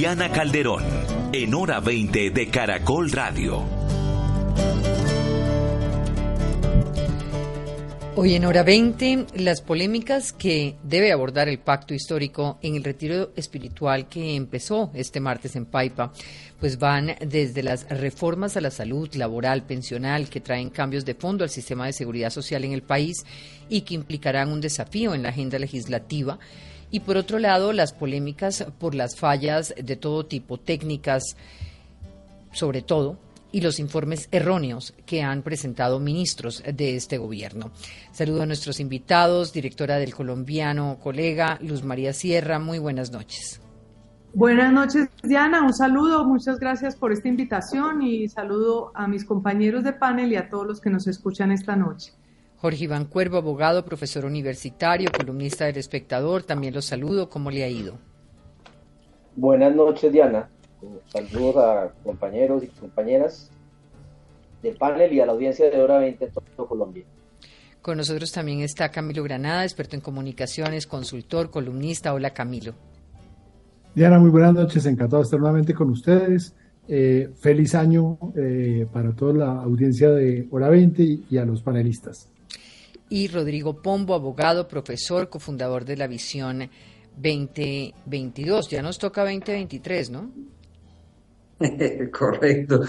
Diana Calderón, en hora 20 de Caracol Radio. Hoy en hora 20, las polémicas que debe abordar el pacto histórico en el retiro espiritual que empezó este martes en Paipa, pues van desde las reformas a la salud laboral, pensional, que traen cambios de fondo al sistema de seguridad social en el país y que implicarán un desafío en la agenda legislativa. Y por otro lado, las polémicas por las fallas de todo tipo, técnicas, sobre todo, y los informes erróneos que han presentado ministros de este gobierno. Saludo a nuestros invitados, directora del colombiano colega Luz María Sierra. Muy buenas noches. Buenas noches, Diana. Un saludo. Muchas gracias por esta invitación y saludo a mis compañeros de panel y a todos los que nos escuchan esta noche. Jorge Iván Cuervo, abogado, profesor universitario, columnista del Espectador. También los saludo. ¿Cómo le ha ido? Buenas noches, Diana. Saludos a compañeros y compañeras del panel y a la audiencia de Hora 20 en todo Colombia. Con nosotros también está Camilo Granada, experto en comunicaciones, consultor, columnista. Hola, Camilo. Diana, muy buenas noches. Encantado de estar nuevamente con ustedes. Eh, feliz año eh, para toda la audiencia de Hora 20 y, y a los panelistas. Y Rodrigo Pombo, abogado, profesor, cofundador de la Visión 2022. Ya nos toca 2023, ¿no? Correcto.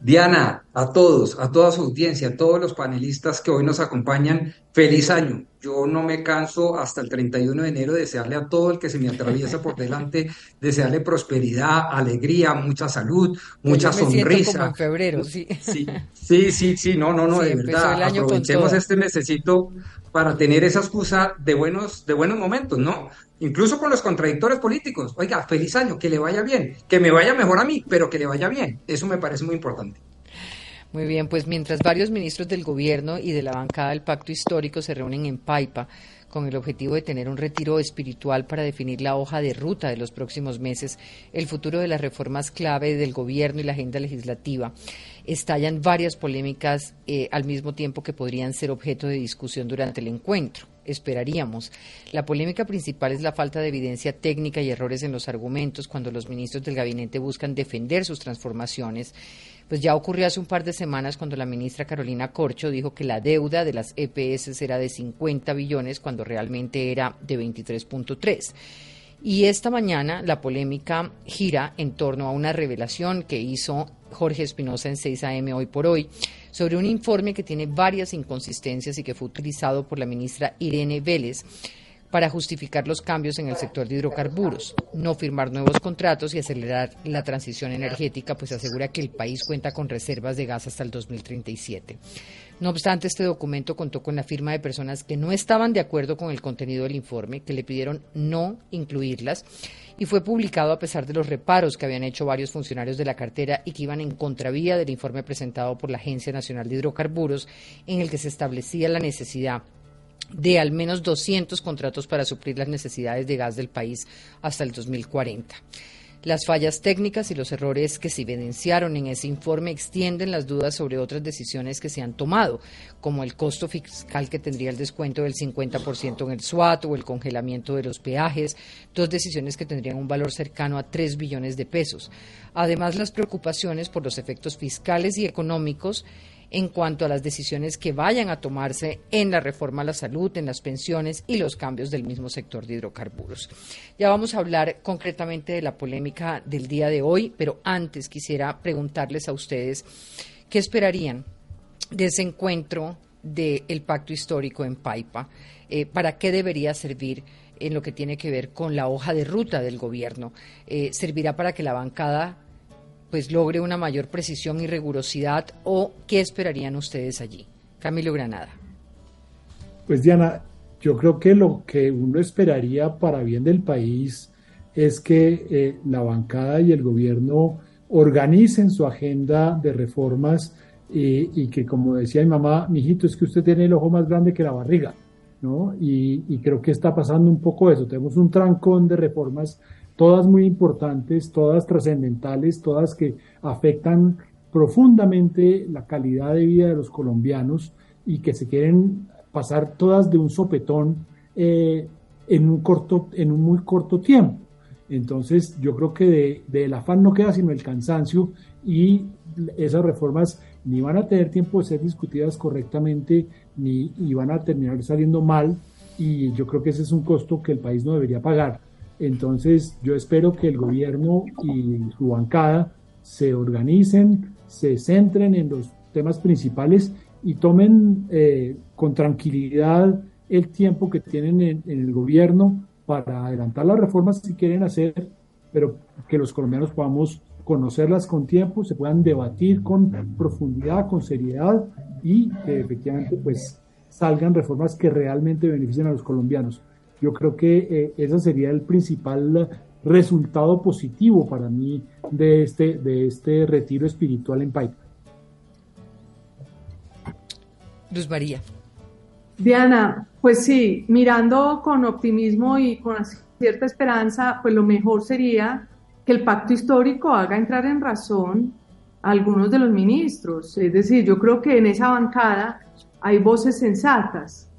Diana, a todos, a toda su audiencia, a todos los panelistas que hoy nos acompañan, feliz año. Yo no me canso hasta el 31 de enero de desearle a todo el que se me atraviesa por delante, desearle prosperidad, alegría, mucha salud, mucha Yo me siento sonrisa. como en febrero, sí. Sí, sí, sí, sí, no, no, no, Sí, de verdad. Aprovechemos este mesecito para tener esa excusa de buenos, de buenos momentos, ¿no? Incluso con los contradictores políticos. Oiga, feliz año, que le vaya bien, que me vaya mejor a mí, pero que le vaya bien. Eso me parece muy importante. Muy bien, pues mientras varios ministros del gobierno y de la bancada del pacto histórico se reúnen en Paipa con el objetivo de tener un retiro espiritual para definir la hoja de ruta de los próximos meses, el futuro de las reformas clave del gobierno y la agenda legislativa, estallan varias polémicas eh, al mismo tiempo que podrían ser objeto de discusión durante el encuentro. Esperaríamos. La polémica principal es la falta de evidencia técnica y errores en los argumentos cuando los ministros del gabinete buscan defender sus transformaciones pues ya ocurrió hace un par de semanas cuando la ministra Carolina Corcho dijo que la deuda de las EPS era de 50 billones cuando realmente era de 23.3. Y esta mañana la polémica gira en torno a una revelación que hizo Jorge Espinosa en 6 AM hoy por hoy sobre un informe que tiene varias inconsistencias y que fue utilizado por la ministra Irene Vélez para justificar los cambios en el sector de hidrocarburos, no firmar nuevos contratos y acelerar la transición energética, pues asegura que el país cuenta con reservas de gas hasta el 2037. No obstante, este documento contó con la firma de personas que no estaban de acuerdo con el contenido del informe, que le pidieron no incluirlas, y fue publicado a pesar de los reparos que habían hecho varios funcionarios de la cartera y que iban en contravía del informe presentado por la Agencia Nacional de Hidrocarburos, en el que se establecía la necesidad de al menos 200 contratos para suplir las necesidades de gas del país hasta el 2040. Las fallas técnicas y los errores que se evidenciaron en ese informe extienden las dudas sobre otras decisiones que se han tomado, como el costo fiscal que tendría el descuento del 50% en el SWAT o el congelamiento de los peajes, dos decisiones que tendrían un valor cercano a 3 billones de pesos. Además, las preocupaciones por los efectos fiscales y económicos en cuanto a las decisiones que vayan a tomarse en la reforma a la salud, en las pensiones y los cambios del mismo sector de hidrocarburos. Ya vamos a hablar concretamente de la polémica del día de hoy, pero antes quisiera preguntarles a ustedes qué esperarían de ese encuentro del pacto histórico en Paipa, eh, para qué debería servir en lo que tiene que ver con la hoja de ruta del gobierno. Eh, ¿Servirá para que la bancada pues logre una mayor precisión y rigurosidad o qué esperarían ustedes allí? Camilo Granada. Pues Diana, yo creo que lo que uno esperaría para bien del país es que eh, la bancada y el gobierno organicen su agenda de reformas y que, como decía mi mamá, mijito, es que usted tiene el ojo más grande que la barriga, ¿no? Y, y creo que está pasando un poco eso. Tenemos un trancón de reformas, todas muy importantes, todas trascendentales, todas que afectan profundamente la calidad de vida de los colombianos y que se quieren pasar todas de un sopetón eh, en un corto, en un muy corto tiempo. Entonces, yo creo que de, del afán no queda sino el cansancio y esas reformas ni van a tener tiempo de ser discutidas correctamente ni van a terminar saliendo mal y yo creo que ese es un costo que el país no debería pagar. Entonces, yo espero que el gobierno y su bancada se organicen, se centren en los temas principales y tomen eh, con tranquilidad el tiempo que tienen en, el gobierno para adelantar las reformas si quieren hacer, pero que los colombianos podamos conocerlas con tiempo, se puedan debatir con profundidad, con seriedad y que efectivamente pues salgan reformas que realmente beneficien a los colombianos. Yo creo que eh, ese sería el principal resultado positivo para mí de este, de este retiro espiritual en Paipa. Luz María. Diana, pues sí, mirando con optimismo y con cierta esperanza, pues lo mejor sería que el pacto histórico haga entrar en razón a algunos de los ministros. Es decir, yo creo que en esa bancada hay voces sensatas,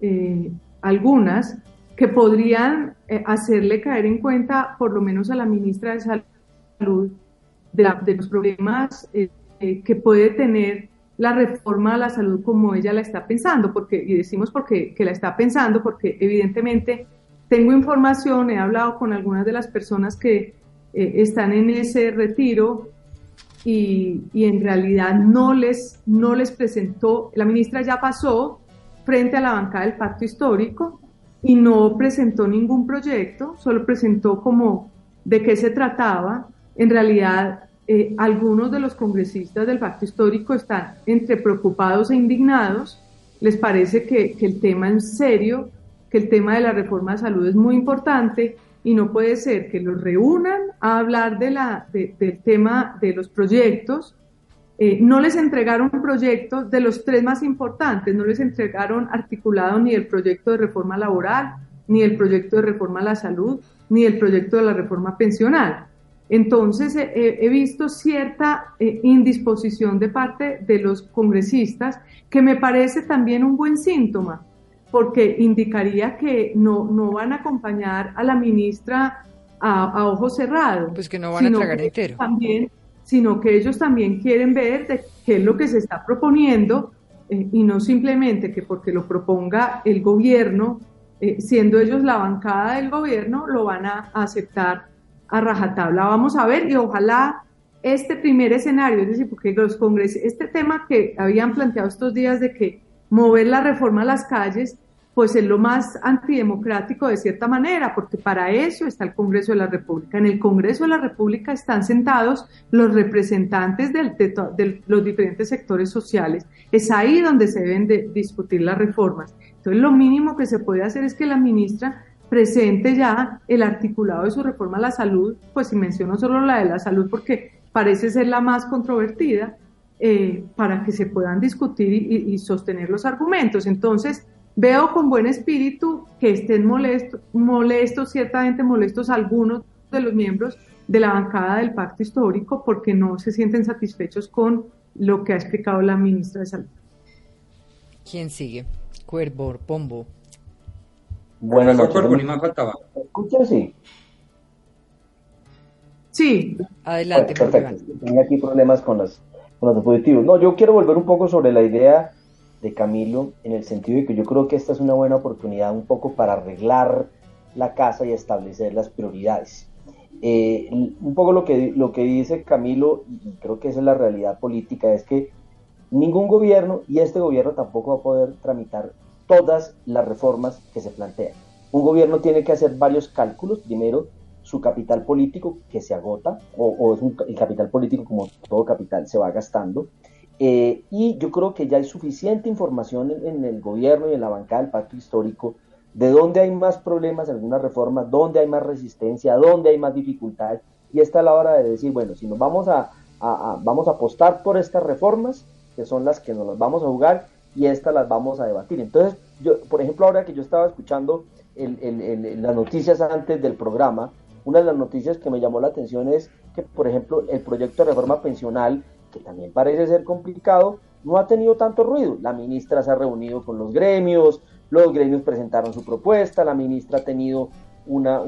eh, algunas, que podrían eh, hacerle caer en cuenta, por lo menos a la ministra de Salud, de, los problemas eh, que puede tener la reforma a la salud como ella la está pensando, porque, y decimos porque que la está pensando, porque evidentemente tengo información, he hablado con algunas de las personas que eh, están en ese retiro y, y, en realidad no les, no les presentó, la ministra ya pasó frente a la bancada del pacto histórico y no presentó ningún proyecto, solo presentó como de qué se trataba. En realidad eh, algunos de los congresistas del pacto histórico están entre preocupados e indignados, les parece que, el tema en serio, que el tema de la reforma de salud es muy importante y no puede ser que los reúnan a hablar de la, del tema de los proyectos. Eh, no les entregaron proyectos de los tres más importantes, no les entregaron articulado ni el proyecto de reforma laboral, ni el proyecto de reforma a la salud, ni el proyecto de la reforma pensional. Entonces, he visto cierta eh, indisposición de parte de los congresistas, que me parece también un buen síntoma, porque indicaría que no, no van a acompañar a la ministra a, a ojos cerrados. Pues que no van a tragar entero. También, sino que ellos también quieren ver de qué es lo que se está proponiendo eh, y no simplemente que porque lo proponga el gobierno, eh, siendo ellos la bancada del gobierno, lo van a aceptar a rajatabla. Vamos a ver y ojalá este primer escenario, es decir, porque los congresos, este tema que habían planteado estos días de que mover la reforma a las calles, pues es lo más antidemocrático de cierta manera, porque para eso está el Congreso de la República. En el Congreso de la República están sentados los representantes de, los diferentes sectores sociales. Es ahí donde se deben de discutir las reformas. Entonces, lo mínimo que se puede hacer es que la ministra presente ya el articulado de su reforma a la salud, pues si menciono solo la de la salud porque parece ser la más controvertida, eh, para que se puedan discutir y, sostener los argumentos. Entonces, veo con buen espíritu que estén molestos, molestos, ciertamente molestos algunos de los miembros de la bancada del pacto histórico porque no se sienten satisfechos con lo que ha explicado la ministra de Salud. ¿Quién sigue? Cuervo, Pombo. Buenas noches. ¿Escucha? Sí. Sí. Adelante. perfecto. Tengo aquí problemas con, las, con los dispositivos. No, yo quiero volver un poco sobre la idea de Camilo en el sentido de que yo creo que esta es una buena oportunidad un poco para arreglar la casa y establecer las prioridades. Eh, un poco lo que, lo que dice Camilo, y creo que esa es la realidad política, es que ningún gobierno, y este gobierno tampoco va a poder tramitar todas las reformas que se plantean. Un gobierno tiene que hacer varios cálculos. Primero, su capital político que se agota, o, el capital político como todo capital se va gastando. Eh, y yo creo que ya hay suficiente información en, el gobierno y en la bancada del pacto histórico de dónde hay más problemas en alguna reforma, dónde hay más resistencia, dónde hay más dificultades. Y esta es la hora de decir, bueno, si nos vamos a, vamos a apostar por estas reformas, que son las que nos las vamos a jugar, y estas las vamos a debatir. Entonces, yo, por ejemplo, ahora que yo estaba escuchando las noticias antes del programa, una de las noticias que me llamó la atención es que, por ejemplo, el proyecto de reforma pensional, que también parece ser complicado, no ha tenido tanto ruido. La ministra se ha reunido con los gremios, los gremios presentaron su propuesta, la ministra ha tenido una,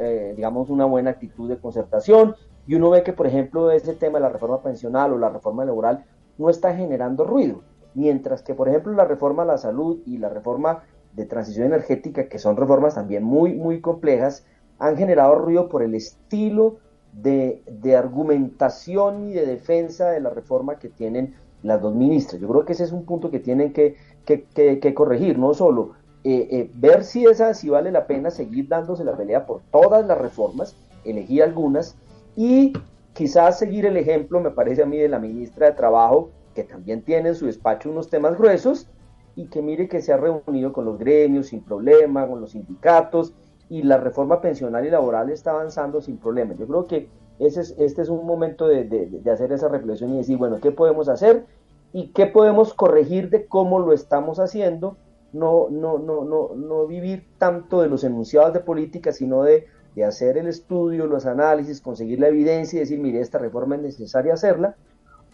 eh, digamos, una buena actitud de concertación y uno ve que, por ejemplo, ese tema de la reforma pensional o la reforma laboral no está generando ruido, mientras que, por ejemplo, la reforma a la salud y la reforma de transición energética, que son reformas también muy, muy complejas, han generado ruido por el estilo de, argumentación y de defensa de la reforma que tienen las dos ministras. Yo creo que ese es un punto que tienen que, que, corregir, no solo eh, eh, ver si, esa, si vale la pena seguir dándose la pelea por todas las reformas, elegir algunas y quizás seguir el ejemplo, me parece a mí, de la ministra de Trabajo, que también tiene en su despacho unos temas gruesos y que mire que se ha reunido con los gremios sin problema, con los sindicatos y la reforma pensional y laboral está avanzando sin problema. Yo creo que ese es, este es un momento de, hacer esa reflexión y decir, bueno, ¿qué podemos hacer? ¿Y qué podemos corregir de cómo lo estamos haciendo? No, no, no, no, no vivir tanto de los enunciados de política, sino de, de hacer el estudio, los análisis, conseguir la evidencia y decir, mire, esta reforma es necesaria hacerla,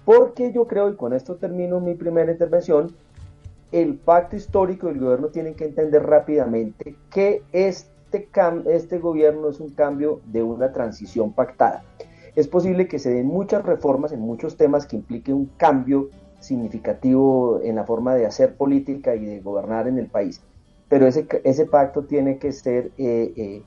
porque yo creo, y con esto termino mi primera intervención, el pacto histórico del gobierno tiene que entender rápidamente que es este, este gobierno es un cambio de una transición pactada. Es posible que se den muchas reformas en muchos temas que impliquen un cambio significativo en la forma de hacer política y de gobernar en el país, pero ese, pacto tiene que ser, eh, eh,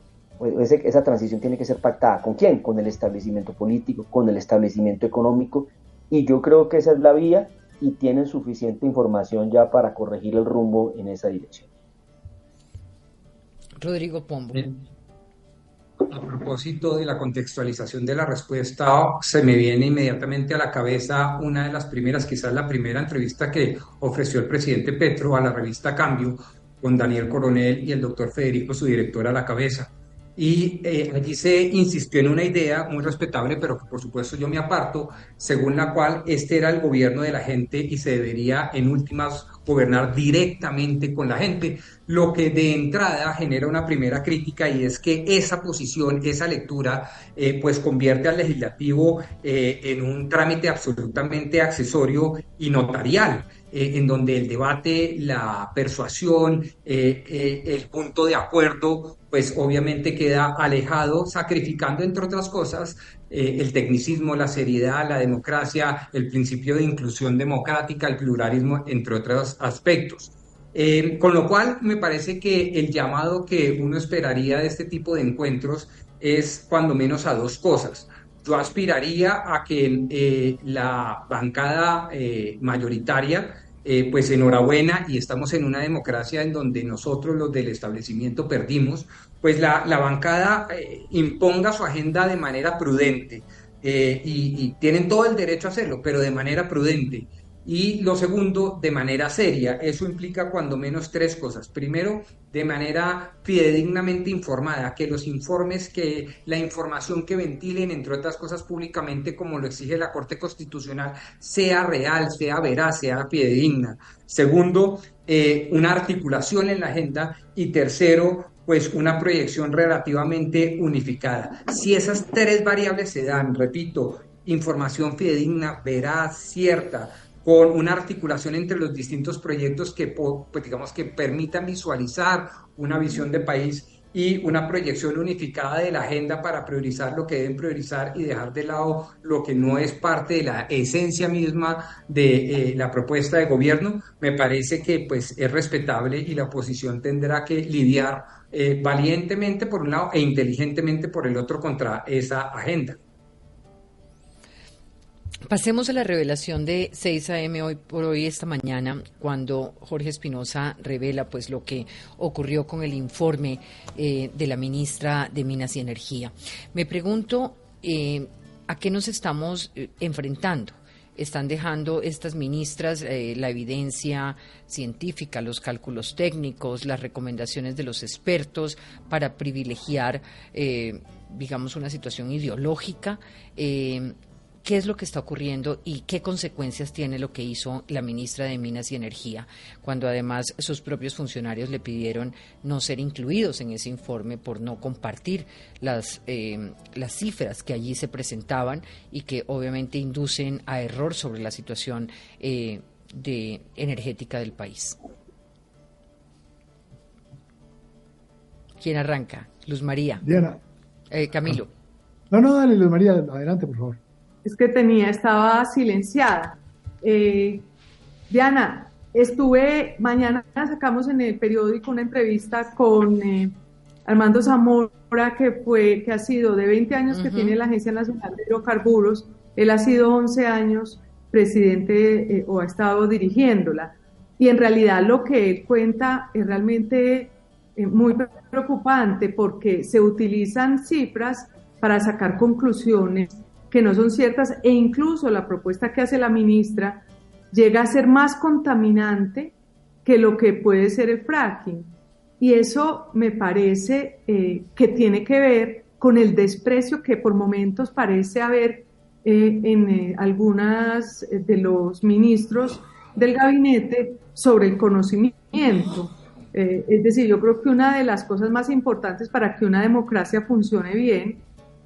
esa transición tiene que ser pactada. ¿Con quién? Con el establecimiento político, con el establecimiento económico, y yo creo que esa es la vía y tienen suficiente información ya para corregir el rumbo en esa dirección. Rodrigo Pombo. A propósito de la contextualización de la respuesta, se me viene inmediatamente a la cabeza una de las primeras, quizás la primera entrevista que ofreció el presidente Petro a la revista Cambio con Daniel Coronel y el doctor Federico, su director, a la cabeza. Y eh, allí se insistió en una idea muy respetable, pero que por supuesto yo me aparto, según la cual este era el gobierno de la gente y se debería en últimas gobernar directamente con la gente, lo que de entrada genera una primera crítica y es que esa posición, esa lectura, eh, pues convierte al legislativo eh, en un trámite absolutamente accesorio y notarial. Eh, en donde el debate, la persuasión, eh, eh, el punto de acuerdo, pues obviamente queda alejado, sacrificando, entre otras cosas, el tecnicismo, la seriedad, la democracia, el principio de inclusión democrática, el pluralismo, entre otros aspectos. con lo cual, me parece que el llamado que uno esperaría de este tipo de encuentros es cuando menos a dos cosas yo aspiraría a que la bancada mayoritaria eh, pues enhorabuena y estamos en una democracia en donde nosotros los del establecimiento perdimos, pues la, bancada eh, imponga su agenda de manera prudente eh, y, tienen todo el derecho a hacerlo, pero de manera prudente. Y lo segundo, de manera seria. Eso implica cuando menos tres cosas. Primero, de manera fidedignamente informada, que los informes, que la información que ventilen, entre otras cosas públicamente, como lo exige la Corte Constitucional, sea real, sea veraz, sea fidedigna. Segundo, eh, una articulación en la agenda. Y tercero, pues una proyección relativamente unificada. Si esas tres variables se dan, repito, información fidedigna, veraz, cierta, con una articulación entre los distintos proyectos que, pues, digamos, que permitan visualizar una visión de país y una proyección unificada de la agenda para priorizar lo que deben priorizar y dejar de lado lo que no es parte de la esencia misma de eh, la propuesta de gobierno, me parece que pues es respetable y la oposición tendrá que lidiar eh, valientemente por un lado e inteligentemente por el otro contra esa agenda. Pasemos a la revelación de 6 AM hoy por hoy esta mañana, cuando Jorge Espinosa revela pues lo que ocurrió con el informe eh, de la ministra de Minas y Energía. Me pregunto eh, a qué nos estamos eh, enfrentando están dejando estas ministras la evidencia científica, los cálculos técnicos, las recomendaciones de los expertos para privilegiar, eh, digamos, una situación ideológica. Qué es lo que está ocurriendo y qué consecuencias tiene lo que hizo la ministra de Minas y Energía, cuando además sus propios funcionarios le pidieron no ser incluidos en ese informe por no compartir las, eh, las cifras que allí se presentaban y que obviamente inducen a error sobre la situación eh, de, energética del país. ¿Quién arranca? Luz María. Diana. Eh, Camilo. No, no, dale, Luz María, adelante, por favor es que tenía, estaba silenciada. Eh, Diana, estuve, mañana sacamos en el periódico una entrevista con eh, Armando Zamora, que fue, que ha sido de 20 años que tiene la Agencia Nacional de Hidrocarburos, él ha sido 11 años presidente eh, o ha estado dirigiéndola. Y en realidad lo que él cuenta es realmente muy preocupante porque se utilizan cifras para sacar conclusiones que no son ciertas e incluso la propuesta que hace la ministra llega a ser más contaminante que lo que puede ser el fracking. Y eso me parece eh, que tiene que ver con el desprecio que por momentos parece haber eh, en eh, algunas de los ministros del gabinete sobre el conocimiento. es decir, yo creo que una de las cosas más importantes para que una democracia funcione bien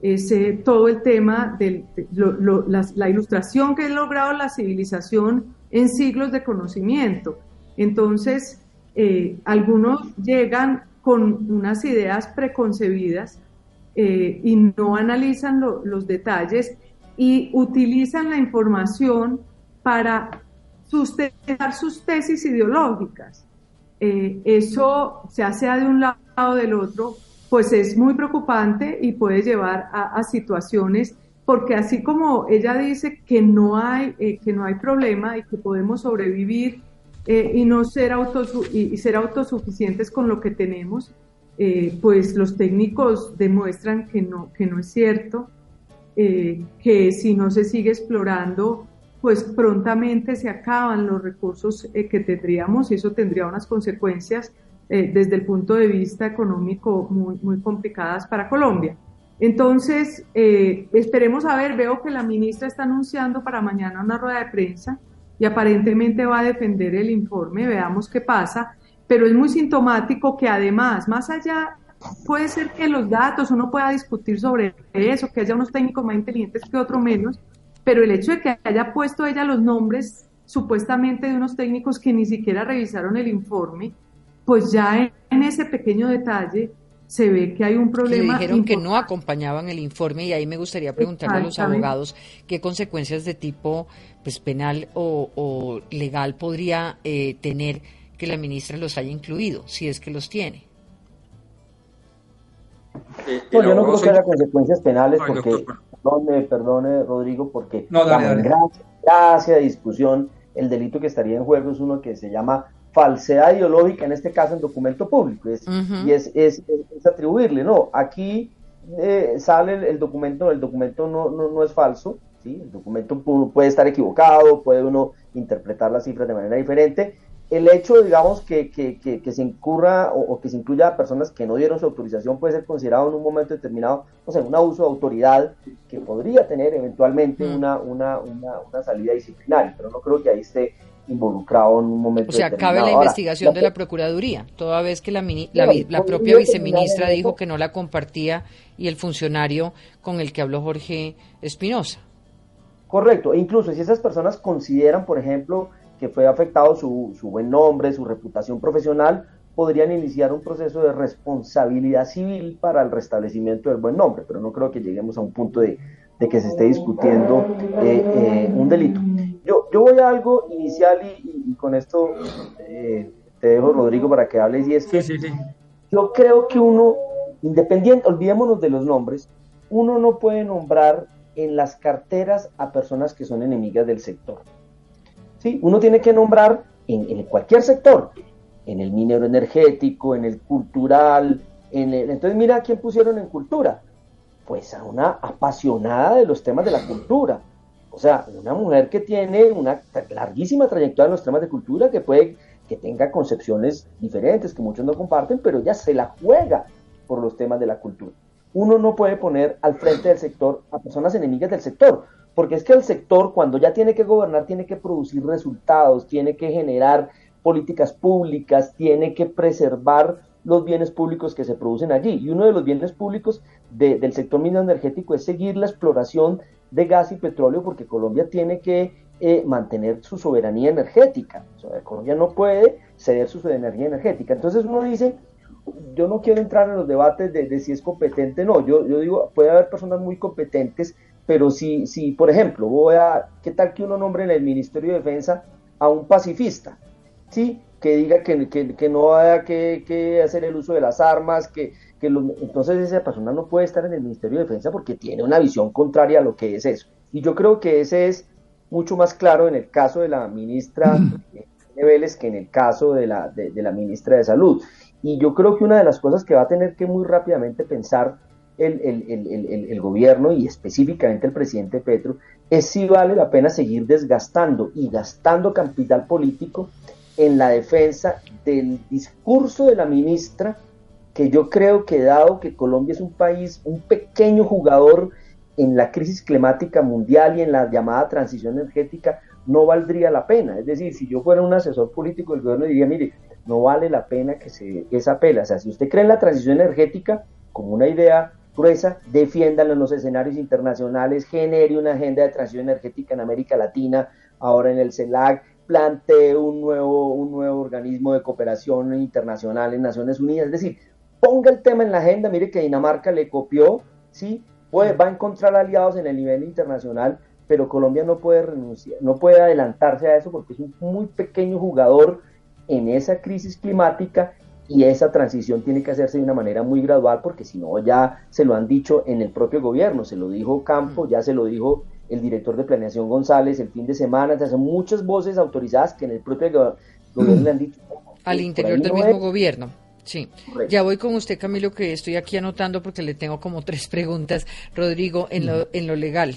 es todo el tema de la, ilustración que ha logrado la civilización en siglos de conocimiento. Entonces, eh, algunos llegan con unas ideas preconcebidas eh, y no analizan los detalles y utilizan la información para sustentar sus tesis ideológicas. Eh, eso, se sea de un lado o del otro, pues es muy preocupante y puede llevar a, situaciones, porque así como ella dice que no hay, eh, que no hay problema y que podemos sobrevivir eh, y no ser, ser autosuficientes con lo que tenemos, eh, pues los técnicos demuestran que no, que no es cierto, que si no se sigue explorando, pues prontamente se acaban los recursos que tendríamos y eso tendría unas consecuencias eh, desde el punto de vista económico muy, muy complicadas para Colombia. Entonces, eh, esperemos a ver, veo que la ministra está anunciando para mañana una rueda de prensa y aparentemente va a defender el informe, veamos qué pasa, pero es muy sintomático que además, más allá, puede ser que los datos uno pueda discutir sobre eso, que haya unos técnicos más inteligentes que otros menos, pero el hecho de que haya puesto ella los nombres supuestamente de unos técnicos que ni siquiera revisaron el informe, pues ya en, ese pequeño detalle se ve que hay un problema. Que dijeron que no acompañaban el informe y ahí me gustaría preguntarle a los abogados qué consecuencias de tipo pues penal o, legal podría eh, tener que la ministra los haya incluido, si es que los tiene. Eh, yo no creo que haya consecuencias penales porque, perdone, perdone Rodrigo, porque no, gracia, discusión, el delito que estaría en juego es uno que se llama falsedad ideológica, en este caso en documento público, y es, es, atribuirle, no, aquí eh, sale el, documento, el documento no, no, es falso, ¿sí? el documento puede estar equivocado, puede uno interpretar las cifras de manera diferente, el hecho, digamos, que, que, que, se incurra o, que se incluya a personas que no dieron su autorización puede ser considerado en un momento determinado, o sea, un abuso de autoridad que podría tener eventualmente una, una, una, una salida disciplinaria, pero no creo que ahí esté involucrado en un momento. O sea, cabe la investigación de la Procuraduría, toda vez que la, la, propia viceministra dijo que no la compartía y el funcionario con el que habló Jorge Espinosa. Correcto, e incluso si esas personas consideran, por ejemplo, que fue afectado su, su buen nombre, su reputación profesional, podrían iniciar un proceso de responsabilidad civil para el restablecimiento del buen nombre, pero no creo que lleguemos a un punto de, de que se esté discutiendo eh, eh, un delito. Yo, yo voy a algo inicial y, con esto eh, te dejo, Rodrigo, para que hables. Y es que yo creo que uno, independiente, olvidémonos de los nombres, uno no puede nombrar en las carteras a personas que son enemigas del sector. ¿Sí? Uno tiene que nombrar en, en cualquier sector, en el minero energético, en el cultural, en el, entonces mira quién pusieron en cultura, pues a una apasionada de los temas de la cultura, O sea, una mujer que tiene una larguísima trayectoria en los temas de cultura, que puede que tenga concepciones diferentes, que muchos no comparten, pero ella se la juega por los temas de la cultura. Uno no puede poner al frente del sector a personas enemigas del sector, porque es que el sector cuando ya tiene que gobernar tiene que producir resultados, tiene que generar políticas públicas, tiene que preservar los bienes públicos que se producen allí. Y uno de los bienes públicos del sector minero energético es seguir la exploración de gas y petróleo, porque Colombia tiene que eh, mantener su soberanía energética. Colombia no puede ceder su soberanía energética. Entonces uno dice, yo no quiero entrar en los debates de, si es competente, no, yo, yo digo, puede haber personas muy competentes, pero si, si, por ejemplo, voy a, ¿qué tal que uno nombre en el Ministerio de Defensa a un pacifista? ¿Sí? Que diga que, que, no haya que, hacer el uso de las armas, que, que entonces esa persona no puede estar en el Ministerio de Defensa porque tiene una visión contraria a lo que es eso. Y yo creo que ese es mucho más claro en el caso de la ministra Vélez que en el caso de la, de, la ministra de Salud. Y yo creo que una de las cosas que va a tener que muy rápidamente pensar el, el, el, gobierno y específicamente el presidente Petro es si vale la pena seguir desgastando y gastando capital político en la defensa del discurso de la ministra, que yo creo que dado que Colombia es un país, un pequeño jugador en la crisis climática mundial y en la llamada transición energética, no valdría la pena. Es decir, si yo fuera un asesor político del gobierno, diría, mire, no vale la pena que se esa pela. O sea, si usted cree en la transición energética como una idea gruesa, defiéndala en los escenarios internacionales, genere una agenda de transición energética en América Latina, ahora en el CELAC, plantee un nuevo, un nuevo organismo de cooperación internacional en Naciones Unidas. Es decir, ponga el tema en la agenda, mire que Dinamarca le copió, ¿sí? Puede, va a encontrar aliados en el nivel internacional, pero Colombia no puede renunciar, no puede adelantarse a eso porque es un muy pequeño jugador en esa crisis climática y esa transición tiene que hacerse de una manera muy gradual porque si no ya se lo han dicho en el propio gobierno, se lo dijo Campo, ya se lo dijo el director de planeación González el fin de semana, se hacen muchas voces autorizadas que en el propio gobierno le han dicho. Al interior del mismo gobierno. Sí, ya voy con usted, Camilo, que estoy aquí anotando porque le tengo como tres preguntas. Rodrigo, en lo, en lo legal.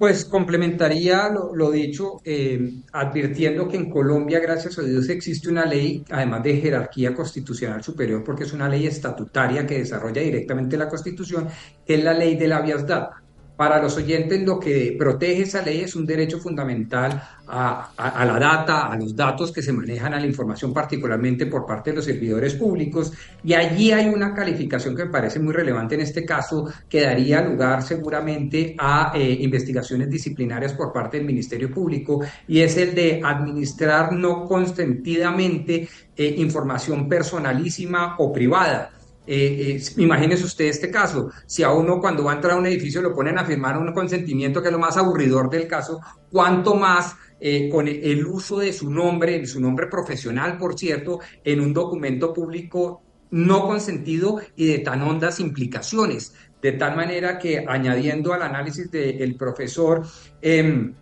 Pues complementaría lo, dicho, eh, advirtiendo que en Colombia, gracias a Dios, existe una ley, además de jerarquía constitucional superior, porque es una ley estatutaria que desarrolla directamente la Constitución, que es la ley de la data. Para los oyentes, lo que protege esa ley es un derecho fundamental a, la data, a los datos que se manejan, a la información, particularmente por parte de los servidores públicos. Y allí hay una calificación que me parece muy relevante en este caso, que daría lugar seguramente a eh, investigaciones disciplinarias por parte del Ministerio Público, y es el de administrar no consentidamente eh, información personalísima o privada eh, eh, imagínese usted este caso, si a uno cuando va a entrar a un edificio lo ponen a firmar un consentimiento que es lo más aburridor del caso, cuánto más eh, con el uso de su nombre, su nombre profesional, por cierto, en un documento público no consentido y de tan hondas implicaciones. De tal manera que, añadiendo al análisis del profesor em,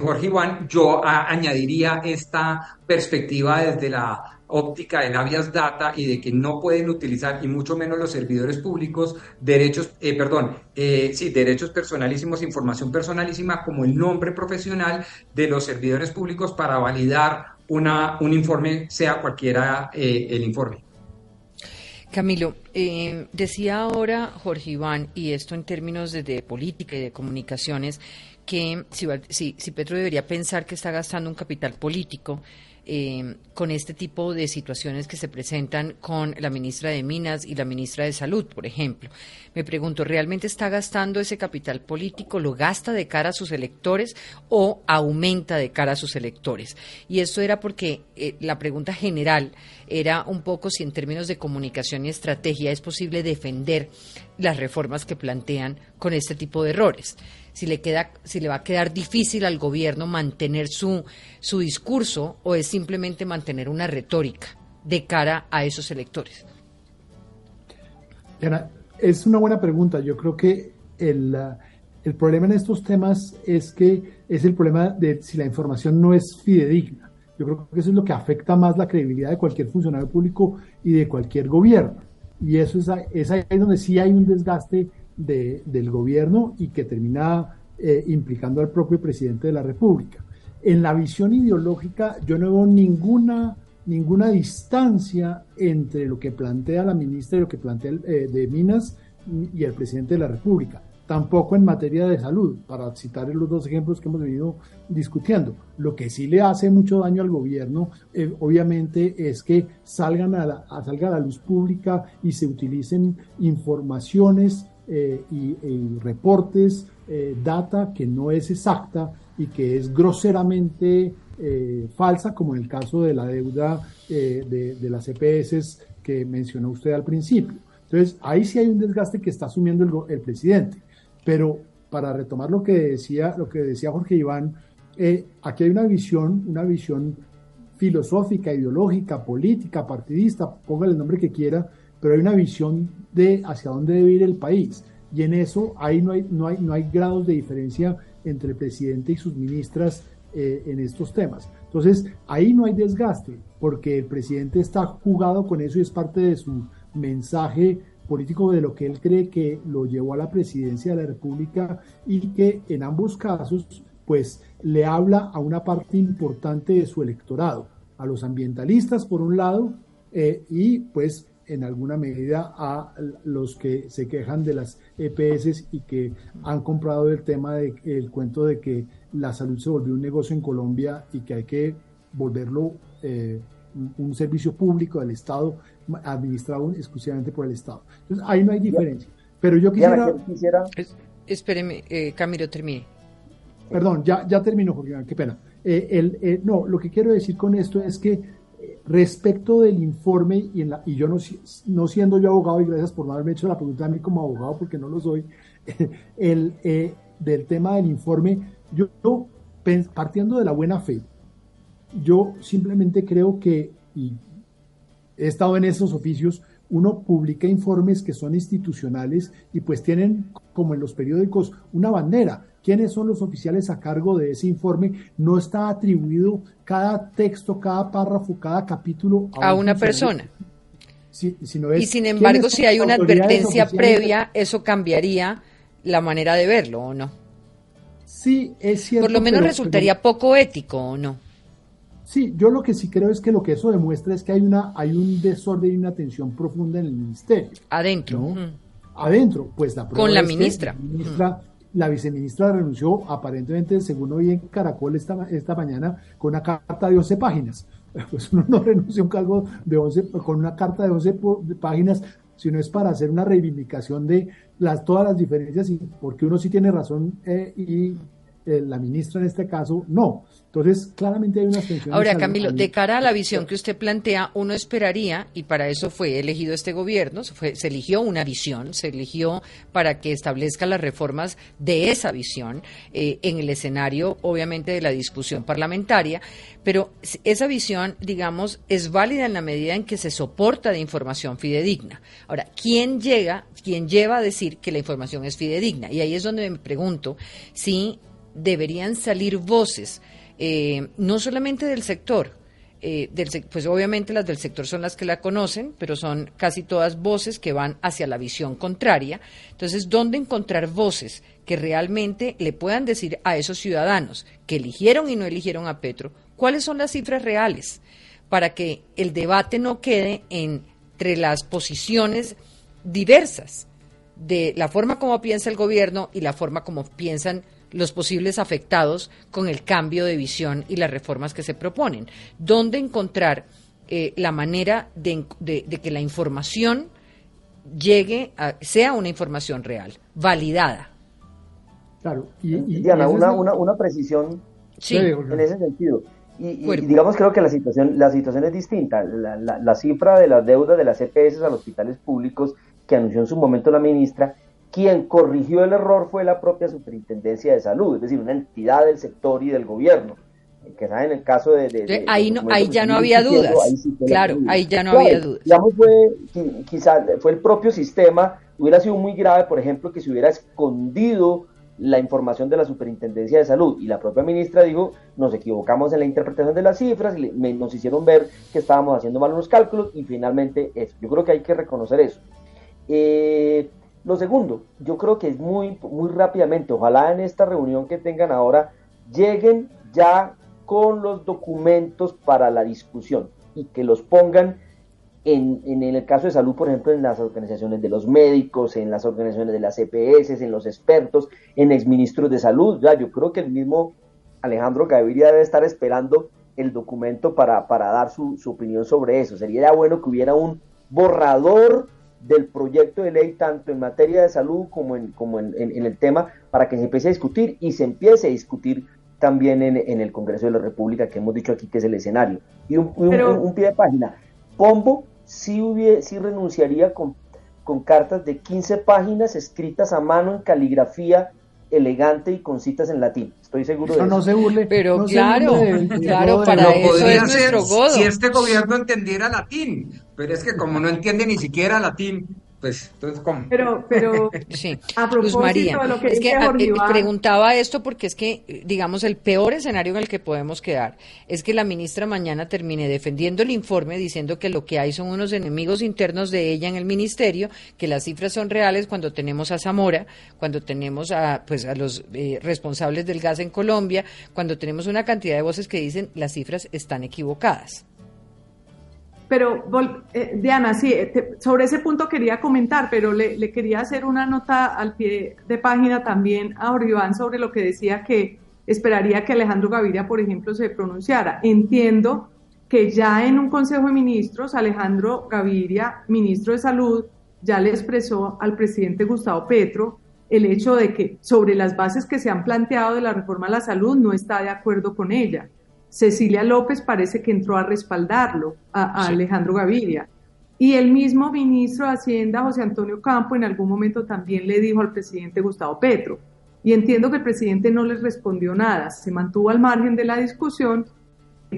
Jorge Iván, yo añadiría esta perspectiva desde la óptica de habeas data y de que no pueden utilizar, y mucho menos los servidores públicos, derechos, eh, perdón, eh, sí, derechos personalísimos, información personalísima como el nombre profesional de los servidores públicos para validar una, un informe, sea cualquiera eh, el informe. Camilo, decía ahora Jorge Iván, y esto en términos de, política y de comunicaciones, que si, si Petro debería pensar que está gastando un capital político eh, con este tipo de situaciones que se presentan con la ministra de Minas y la ministra de Salud, por ejemplo. Me pregunto, ¿realmente está gastando ese capital político? ¿Lo gasta de cara a sus electores o aumenta de cara a sus electores? Y esto era porque eh, la pregunta general era un poco si en términos de comunicación y estrategia es posible defender las reformas que plantean con este tipo de errores si le queda, si le va a quedar difícil al gobierno mantener su, su discurso o es simplemente mantener una retórica de cara a esos electores. es una buena pregunta. Yo creo que el, el problema en estos temas es que es el problema de si la información no es fidedigna. Yo creo que eso es lo que afecta más la credibilidad de cualquier funcionario público y de cualquier gobierno. Y eso es, es ahí donde sí hay un desgaste del gobierno y que termina eh, implicando al propio presidente de la República. En la visión ideológica yo no veo ninguna, ninguna distancia entre lo que plantea la ministra y lo que plantea eh, de Minas y el presidente de la República. Tampoco en materia de salud, para citar los dos ejemplos que hemos venido discutiendo. Lo que sí le hace mucho daño al gobierno, eh, obviamente, es que salgan a, la, salga a la luz pública y se utilicen informaciones y, y, reportes eh, data que no es exacta y que es groseramente eh, falsa, como en el caso de la deuda eh, de, las EPS que mencionó usted al principio. Entonces, ahí sí hay un desgaste que está asumiendo el, presidente. Pero para retomar lo que decía, lo que decía Jorge Iván, aquí hay una visión, una visión filosófica, ideológica, política, partidista, póngale el nombre que quiera, pero hay una visión de hacia dónde debe ir el país. Y en eso ahí no hay, no hay, no hay grados de diferencia entre el presidente y sus ministras eh, en estos temas. Entonces, ahí no hay desgaste, porque el presidente está jugado con eso y es parte de su mensaje político de lo que él cree que lo llevó a la presidencia de la República y que en ambos casos, pues le habla a una parte importante de su electorado, a los ambientalistas por un lado, eh, y pues en alguna medida a los que se quejan de las EPS y que han comprado el tema del el cuento de que la salud se volvió un negocio en Colombia y que hay que volverlo eh, un servicio público del Estado administrado exclusivamente por el Estado. Entonces ahí no hay diferencia. Pero yo quisiera... espéreme, eh, Camilo, termine. Perdón, ya, ya termino, Jorge, qué pena. Eh, el, eh, no, lo que quiero decir con esto es que respecto del informe, y, en la, y yo no, no, siendo yo abogado, y gracias por no haberme hecho la pregunta a mí como abogado, porque no lo soy, el, eh, del tema del informe, yo, partiendo de la buena fe, yo simplemente creo que, y he estado en esos oficios, uno publica informes que son institucionales y pues tienen, como en los periódicos, una bandera quiénes son los oficiales a cargo de ese informe, no está atribuido cada texto, cada párrafo, cada capítulo a, una persona. y sin embargo, si hay una advertencia previa, eso cambiaría la manera de verlo, ¿o no? Sí, es cierto. Por lo menos resultaría poco ético, ¿o no? Sí, yo lo que sí creo es que lo que eso demuestra es que hay una hay un desorden y una tensión profunda en el ministerio. Adentro. Adentro, pues la Con la ministra. la ministra la viceministra renunció aparentemente, según hoy en Caracol esta, esta mañana, con una carta de 11 páginas. Pues uno no renuncia a un cargo de 11, con una carta de 11 páginas, sino es para hacer una reivindicación de las, todas las diferencias, y porque uno sí tiene razón eh, y eh, la ministra en este caso no. Entonces, claramente hay una tensiones. Ahora, Camilo, de cara a la visión que usted plantea, uno esperaría, y para eso fue elegido este gobierno, se, fue, se eligió una visión, se eligió para que establezca las reformas de esa visión eh, en el escenario, obviamente, de la discusión parlamentaria, pero esa visión, digamos, es válida en la medida en que se soporta de información fidedigna. Ahora, ¿quién llega, quién lleva a decir que la información es fidedigna? Y ahí es donde me pregunto si deberían salir voces eh, no solamente del sector, eh, del, pues obviamente las del sector son las que la conocen, pero son casi todas voces que van hacia la visión contraria. Entonces, ¿dónde encontrar voces que realmente le puedan decir a esos ciudadanos que eligieron y no eligieron a Petro cuáles son las cifras reales para que el debate no quede entre las posiciones diversas de la forma como piensa el gobierno y la forma como piensan los posibles afectados con el cambio de visión y las reformas que se proponen. ¿Dónde encontrar eh, la manera de, que la información llegue a, sea una información real, validada? Claro. Y, Diana, una, una, precisión en ese sentido. Y, digamos, creo que la situación, la situación es distinta. La, la, cifra de las deudas de las EPS a los hospitales públicos que anunció en su momento la ministra quien corrigió el error fue la propia Superintendencia de Salud, es decir, una entidad del sector y del gobierno. Que en el caso de. ahí no, ahí ya no había dudas. claro, ahí ya no había dudas. Digamos, fue, quizá fue el propio sistema, hubiera sido muy grave, por ejemplo, que se hubiera escondido la información de la Superintendencia de Salud y la propia ministra dijo, nos equivocamos en la interpretación de las cifras, y nos hicieron ver que estábamos haciendo mal los cálculos y finalmente eso. Yo creo que hay que reconocer eso. Eh, lo segundo, yo creo que es muy, muy rápidamente, ojalá en esta reunión que tengan ahora lleguen ya con los documentos para la discusión y que los pongan en, en, el caso de salud, por ejemplo, en las organizaciones de los médicos, en las organizaciones de las EPS, en los expertos, en exministros de salud. Ya, yo creo que el mismo Alejandro Gaviria debe estar esperando el documento para, para dar su, su opinión sobre eso. Sería bueno que hubiera un borrador del proyecto de ley, tanto en materia de salud como en, como en, el tema, para que se empiece a discutir y se empiece a discutir también en, el Congreso de la República, que hemos dicho aquí que es el escenario. Y un, un, pie de página. Pombo sí, sí renunciaría con, con cartas de 15 páginas escritas a mano en caligrafía elegante y con citas en latín. Estoy seguro de eso. No se burle. Pero claro, claro, para eso es nuestro godo. Si este gobierno entendiera latín, pero es que como no entiende ni siquiera latín, pues entonces cómo pero pero sí. a propósito María, de lo que es que eh, preguntaba esto porque es que digamos el peor escenario en el que podemos quedar es que la ministra mañana termine defendiendo el informe diciendo que lo que hay son unos enemigos internos de ella en el ministerio que las cifras son reales cuando tenemos a Zamora cuando tenemos a pues a los eh, responsables del gas en Colombia cuando tenemos una cantidad de voces que dicen las cifras están equivocadas pero, eh, Diana, sí, eh, sobre ese punto quería comentar, pero le, quería hacer una nota al pie de página también a Oriván sobre lo que decía que esperaría que Alejandro Gaviria, por ejemplo, se pronunciara. Entiendo que ya en un Consejo de Ministros, Alejandro Gaviria, ministro de Salud, ya le expresó al presidente Gustavo Petro el hecho de que sobre las bases que se han planteado de la reforma a la salud no está de acuerdo con ella. Cecilia López parece que entró a respaldarlo, a, Alejandro Gaviria. Y el mismo ministro de Hacienda, José Antonio Campo, en algún momento también le dijo al presidente Gustavo Petro. Y entiendo que el presidente no les respondió nada, se mantuvo al margen de la discusión,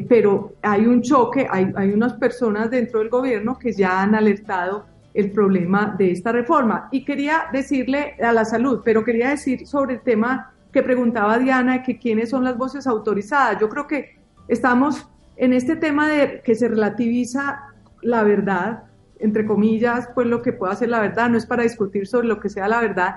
pero hay un choque, hay, hay unas personas dentro del gobierno que ya han alertado el problema de esta reforma. Y quería decirle a la salud, pero quería decir sobre el tema que preguntaba Diana, que quiénes son las voces autorizadas. Yo creo que Estamos en este tema de que se relativiza la verdad, entre comillas, pues lo que pueda ser la verdad, no es para discutir sobre lo que sea la verdad.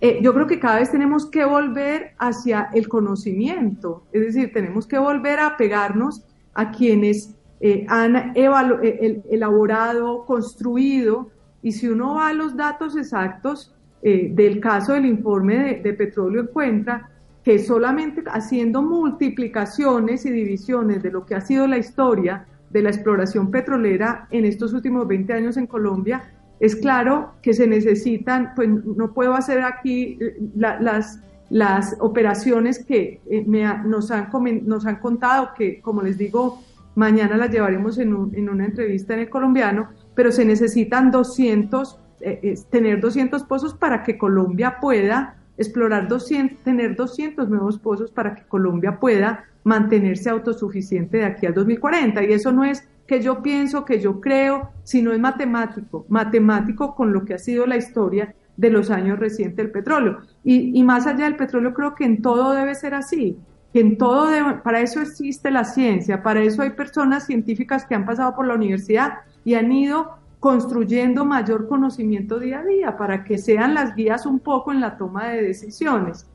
Eh, yo creo que cada vez tenemos que volver hacia el conocimiento, es decir, tenemos que volver a pegarnos a quienes eh, han eh, elaborado, construido, y si uno va a los datos exactos del caso del informe de petróleo encuentra que solamente haciendo multiplicaciones y divisiones de lo que ha sido la historia de la exploración petrolera en estos últimos 20 años en Colombia, es claro que se necesitan, pues no puedo hacer aquí eh, las, las operaciones que eh, me nos, han, nos han contado, que como les digo, mañana las llevaremos en, en una entrevista en el colombiano, pero se necesitan 200, eh, tener 200 pozos para que Colombia pueda explorar 200, tener 200 nuevos pozos para que Colombia pueda mantenerse autosuficiente de aquí al 2040. Y eso no es que yo pienso, que yo creo, sino es matemático, matemático con lo que ha sido la historia de los años recientes del petróleo. Y, más allá del petróleo, creo que en todo debe ser así, que en todo, para eso existe la ciencia, para eso hay personas científicas que han pasado por la universidad y han ido construyendo mayor conocimiento día a día para que sean las guías un poco en la toma de decisiones.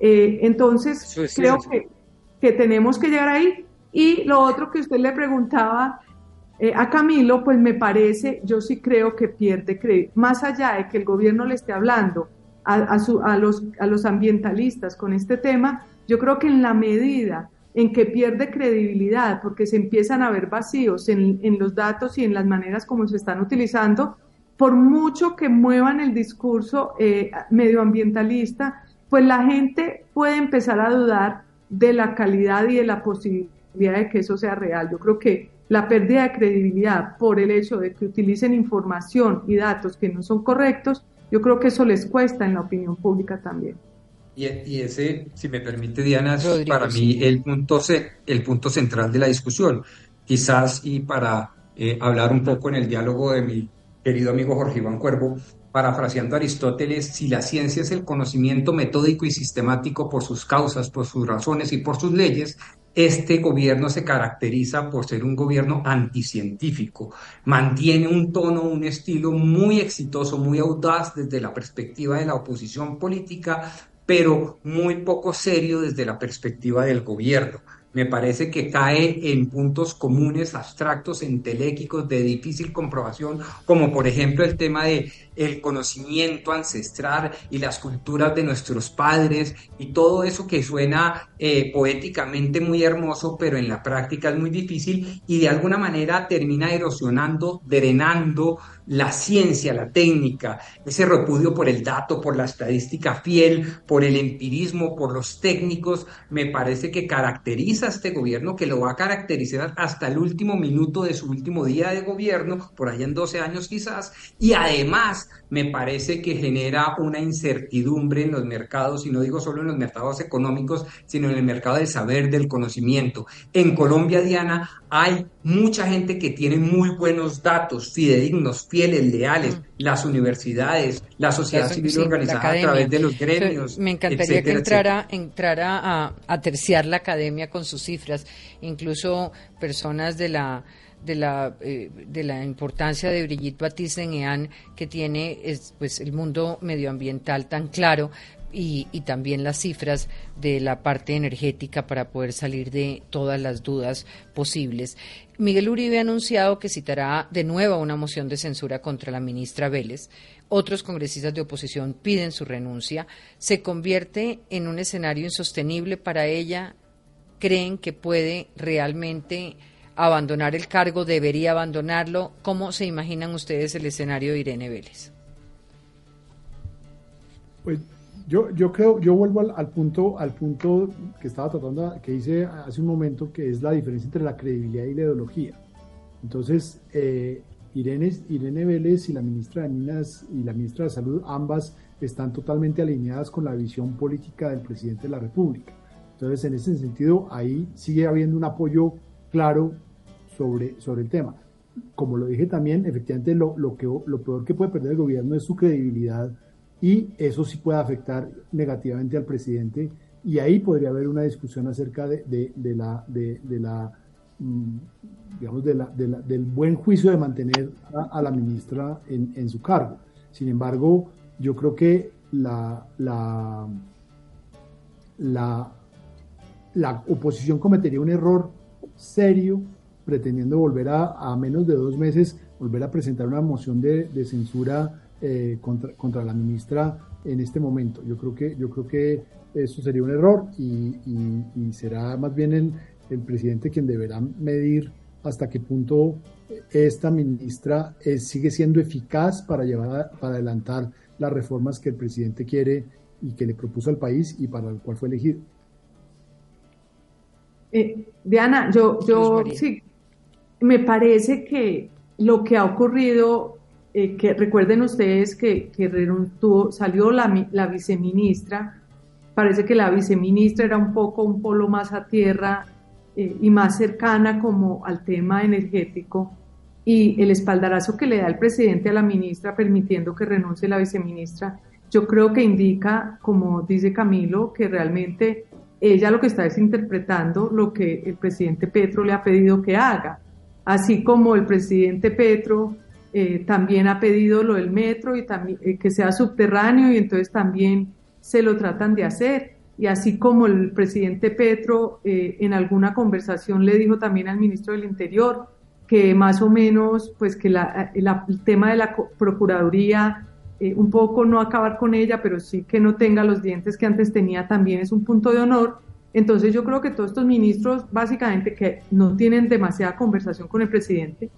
Eh, entonces, creo que, que, tenemos que llegar ahí. Y lo otro que usted le preguntaba eh, a Camilo, pues me parece, yo sí creo que pierde crédito. Más allá de que el gobierno le esté hablando a, a, los, a los ambientalistas con este tema, yo creo que en la medida en que pierde credibilidad porque se empiezan a ver vacíos en, los datos y en las maneras como se están utilizando, por mucho que muevan el discurso eh, medioambientalista, pues la gente puede empezar a dudar de la calidad y de la posibilidad de que eso sea real. Yo creo que la pérdida de credibilidad por el hecho de que utilicen información y datos que no son correctos, yo creo que eso les cuesta en la opinión pública también. Y, ese, si me permite, Diana, es para mí el punto, el punto central de la discusión. Quizás, y para eh, hablar un poco en el diálogo de mi querido amigo Jorge Iván Cuervo, parafraseando a Aristóteles, si la ciencia es el conocimiento metódico y sistemático por sus causas, por sus razones y por sus leyes, este gobierno se caracteriza por ser un gobierno anticientífico, mantiene un tono, un estilo muy exitoso, muy audaz desde la perspectiva de la oposición política, pero muy poco serio desde la perspectiva del gobierno. Me parece que cae en puntos comunes, abstractos, entelequicos, de difícil comprobación, como por ejemplo el tema de el conocimiento ancestral y las culturas de nuestros padres y todo eso que suena eh, poéticamente muy hermoso, pero en la práctica es muy difícil y de alguna manera termina erosionando, drenando la ciencia, la técnica, ese repudio por el dato, por la estadística fiel, por el empirismo, por los técnicos, me parece que caracteriza a este gobierno, que lo va a caracterizar hasta el último minuto de su último día de gobierno, por allá en 12 años quizás, y además me parece que genera una incertidumbre en los mercados, y no digo solo en los mercados económicos, sino en el mercado del saber, del conocimiento. En Colombia, Diana, hay mucha gente que tiene muy buenos datos, fidedignos, fieles, leales, mm. las universidades, la sociedad civil organizada a través de los gremios. Me encantaría que entrara, entrara a, a terciar la academia con sus cifras, incluso personas de la de la, eh, de la importancia de Brigitte Batiste en EAN, que tiene es, pues, el mundo medioambiental tan claro, y, y, también las cifras de la parte energética para poder salir de todas las dudas posibles. Miguel Uribe ha anunciado que citará de nuevo una moción de censura contra la ministra Vélez. Otros congresistas de oposición piden su renuncia. ¿Se convierte en un escenario insostenible para ella? ¿Creen que puede realmente abandonar el cargo, debería abandonarlo. ¿Cómo se imaginan ustedes el escenario de Irene Vélez? Pues yo, yo creo, yo vuelvo al, punto, al punto que estaba tratando, que hice hace un momento, que es la diferencia entre la credibilidad y la ideología. Entonces, eh, Irene, Irene Vélez y la ministra de Minas y la ministra de Salud, ambas están totalmente alineadas con la visión política del presidente de la República. Entonces, en ese sentido, ahí sigue habiendo un apoyo claro sobre, sobre el tema. Como lo dije también, efectivamente lo, lo, peor que puede perder el gobierno es su credibilidad y eso sí puede afectar negativamente al presidente y ahí podría haber una discusión acerca de, de, la, de, la mm, digamos, de la, del buen juicio de mantener a, la ministra en, en, su cargo. Sin embargo, yo creo que la, la, la oposición cometería un error serio pretendiendo volver a, a menos de dos meses, volver a presentar una moción de, de censura eh, contra, contra, la ministra en este momento. Yo creo que, yo creo que eso sería un error y, y, será más bien el, el, presidente quien deberá medir hasta qué punto esta ministra eh, sigue siendo eficaz para llevar para adelantar las reformas que el presidente quiere y que le propuso al país y para el cual fue elegido. Eh, Diana, yo, yo sí, me parece que lo que ha ocurrido, eh, que recuerden ustedes que, que salió la, la, viceministra, parece que la viceministra era un poco un polo más a tierra eh, y más cercana como al tema energético y el espaldarazo que le da el presidente a la ministra permitiendo que renuncie la viceministra, yo creo que indica, como dice Camilo, que realmente ella lo que está es interpretando lo que el presidente Petro le ha pedido que haga así como el presidente Petro eh, también ha pedido lo del metro y eh, que sea subterráneo y entonces también se lo tratan de hacer. Y así como el presidente Petro eh, en alguna conversación le dijo también al ministro del Interior que más o menos, pues que el tema de la Procuraduría, un poco no acabar con ella, pero sí que no tenga los dientes que antes tenía, también es un punto de honor entonces yo creo que todos estos ministros básicamente que no tienen demasiada conversación con el presidente,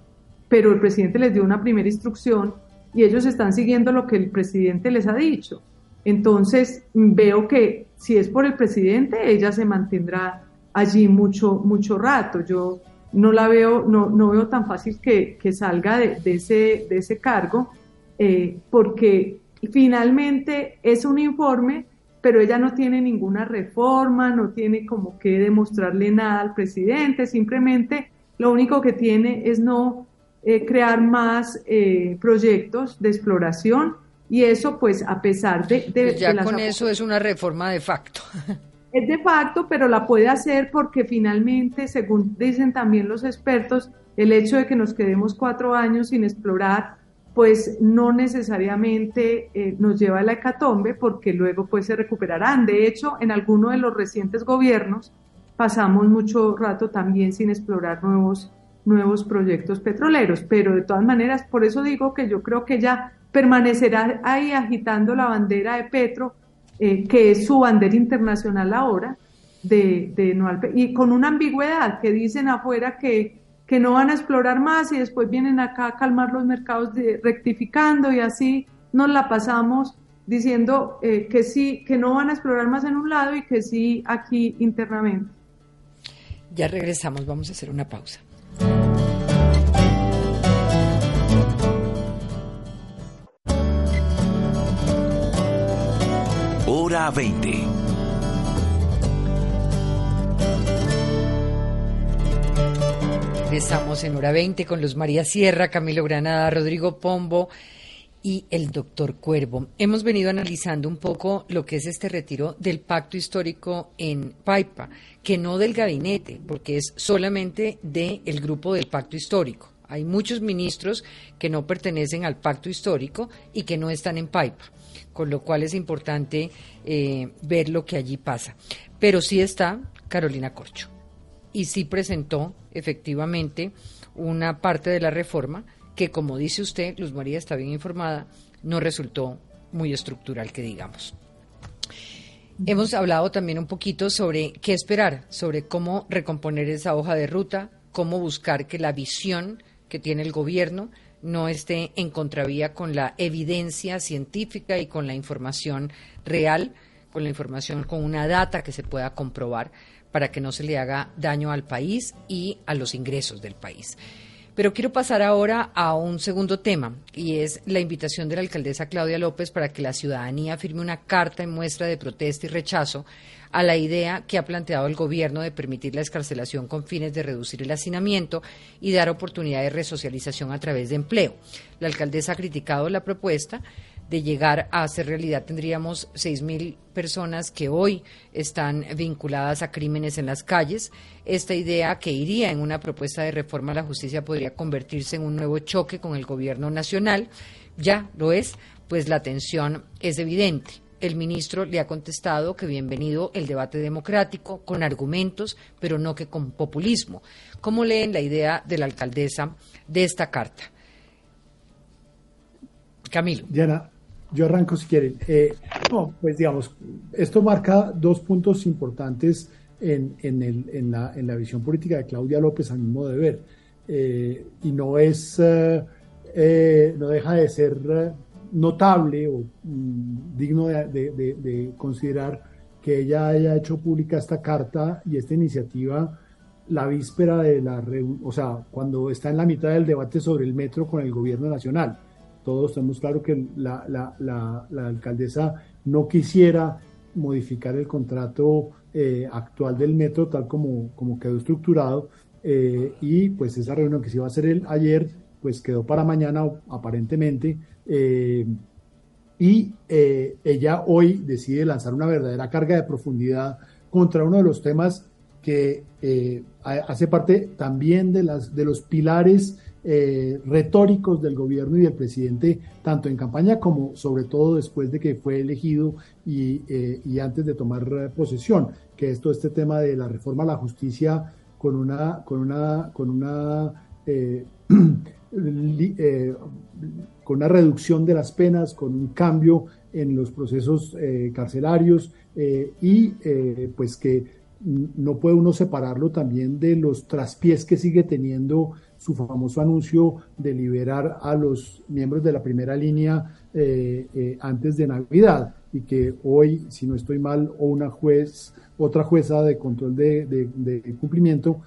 pero el presidente les dio una primera instrucción y ellos están siguiendo lo que el presidente les ha dicho. Entonces veo que si es por el presidente, ella se mantendrá allí mucho, mucho rato. Yo no la veo, no, no veo tan fácil que, que salga de, ese, de ese cargo, eh, porque finalmente es un informe pero ella no tiene ninguna reforma, no tiene como que demostrarle nada al presidente, simplemente lo único que tiene es no eh, crear más eh, proyectos de exploración y eso pues a pesar de... de pues ya con eso es una reforma de facto. es de facto, pero la puede hacer porque finalmente, según dicen también los expertos, el hecho de que nos quedemos cuatro años sin explorar, pues no necesariamente eh, nos lleva a la hecatombe porque luego pues se recuperarán. De hecho, en alguno de los recientes gobiernos pasamos mucho rato también sin explorar nuevos, nuevos proyectos petroleros, pero de todas maneras, por eso digo que yo creo que ella permanecerá ahí agitando la bandera de Petro eh, que es su bandera internacional ahora, de, de y con una ambigüedad que dicen afuera que, que no van a explorar más y después vienen acá a calmar los mercados de, rectificando y así nos la pasamos diciendo eh, que sí, que no van a explorar más en un lado y que sí aquí internamente. Ya regresamos, vamos a hacer una pausa. Hora 20. Estamos en hora 20 con Luz María Sierra, Camilo Granada, Rodrigo Pombo y el doctor Cuervo. Hemos venido analizando un poco lo que es este retiro del pacto histórico en Paipa, que no del gabinete, porque es solamente del grupo del pacto histórico. Hay muchos ministros que no pertenecen al pacto histórico y que no están en Paipa con lo cual es importante eh, ver lo que allí pasa. Pero sí está Carolina Corcho y sí presentó efectivamente una parte de la reforma que, como dice usted, Luz María está bien informada, no resultó muy estructural, que digamos. Hemos hablado también un poquito sobre qué esperar, sobre cómo recomponer esa hoja de ruta, cómo buscar que la visión que tiene el gobierno no esté en contravía con la evidencia científica y con la información real, con la información, con una data que se pueda comprobar para que no se le haga daño al país y a los ingresos del país. Pero quiero pasar ahora a un segundo tema y es la invitación de la alcaldesa Claudia López para que la ciudadanía firme una carta en muestra de protesta y rechazo a la idea que ha planteado el gobierno de permitir la escarcelación con fines de reducir el hacinamiento y dar oportunidad de resocialización a través de empleo. La alcaldesa ha criticado la propuesta de llegar a hacer realidad tendríamos 6.000 personas que hoy están vinculadas a crímenes en las calles. Esta idea que iría en una propuesta de reforma a la justicia podría convertirse en un nuevo choque con el gobierno nacional. Ya lo es, pues la tensión es evidente el ministro le ha contestado que bienvenido el debate democrático, con argumentos, pero no que con populismo. ¿Cómo leen la idea de la alcaldesa de esta carta? Camilo. Diana, yo arranco si quieren. Eh, no, pues digamos, esto marca dos puntos importantes en, en, la, en, la, visión política de Claudia López, a mi modo de ver. Eh, y no es, eh, no deja de ser notable o mm, digno de, considerar que ella haya hecho pública esta carta y esta iniciativa la víspera de la reunión, o sea, cuando está en la mitad del debate sobre el metro con el gobierno nacional. Todos tenemos claro que la, alcaldesa no quisiera modificar el contrato eh, actual del metro tal como, como quedó estructurado eh, y pues esa reunión que se iba a hacer el, ayer pues quedó para mañana aparentemente eh, y eh, ella hoy decide lanzar una verdadera carga de profundidad contra uno de los temas que eh, hace parte también de, las, de los pilares retóricos del gobierno y del presidente, tanto en campaña como sobre todo después de que fue elegido y, y antes de tomar posesión, que es todo este tema de la reforma a la justicia con una, con una, con una Eh, con una reducción de las penas, con un cambio en los procesos eh, carcelarios eh, y pues que no puede uno separarlo también de los traspiés que sigue teniendo su famoso anuncio de liberar a los miembros de la primera línea antes de Navidad y que hoy, si no estoy mal, o una juez, otra jueza de control de, cumplimiento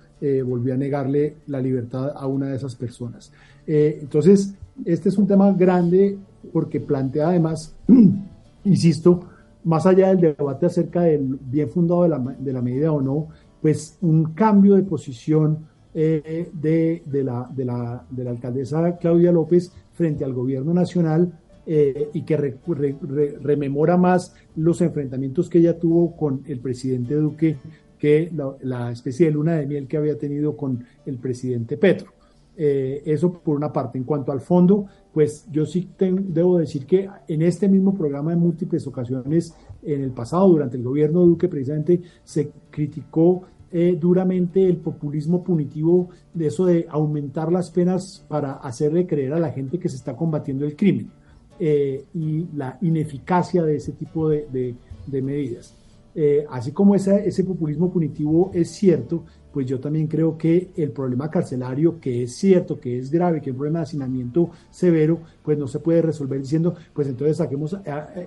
volvió a negarle la libertad a una de esas personas. Eh, entonces, este es un tema grande porque plantea además, insisto, más allá del debate acerca del bien fundado de la medida o no, pues un cambio de posición eh, de, de, la, de, la, de la alcaldesa Claudia López frente al gobierno nacional eh, y que rememora más los enfrentamientos que ella tuvo con el presidente Duque que la, especie de luna de miel que había tenido con el presidente Petro. Eh, eso por una parte. En cuanto al fondo, pues yo sí debo decir que en este mismo programa en múltiples ocasiones en el pasado, durante el gobierno de Duque, precisamente se criticó eh, duramente el populismo punitivo de eso de aumentar las penas para hacerle creer a la gente que se está combatiendo el crimen eh, y la ineficacia de ese tipo de medidas. Eh, así como ese populismo punitivo es cierto, pues yo también creo que el problema carcelario, que es cierto, que es grave, que es un problema de hacinamiento severo, pues no se puede resolver diciendo, pues entonces saquemos,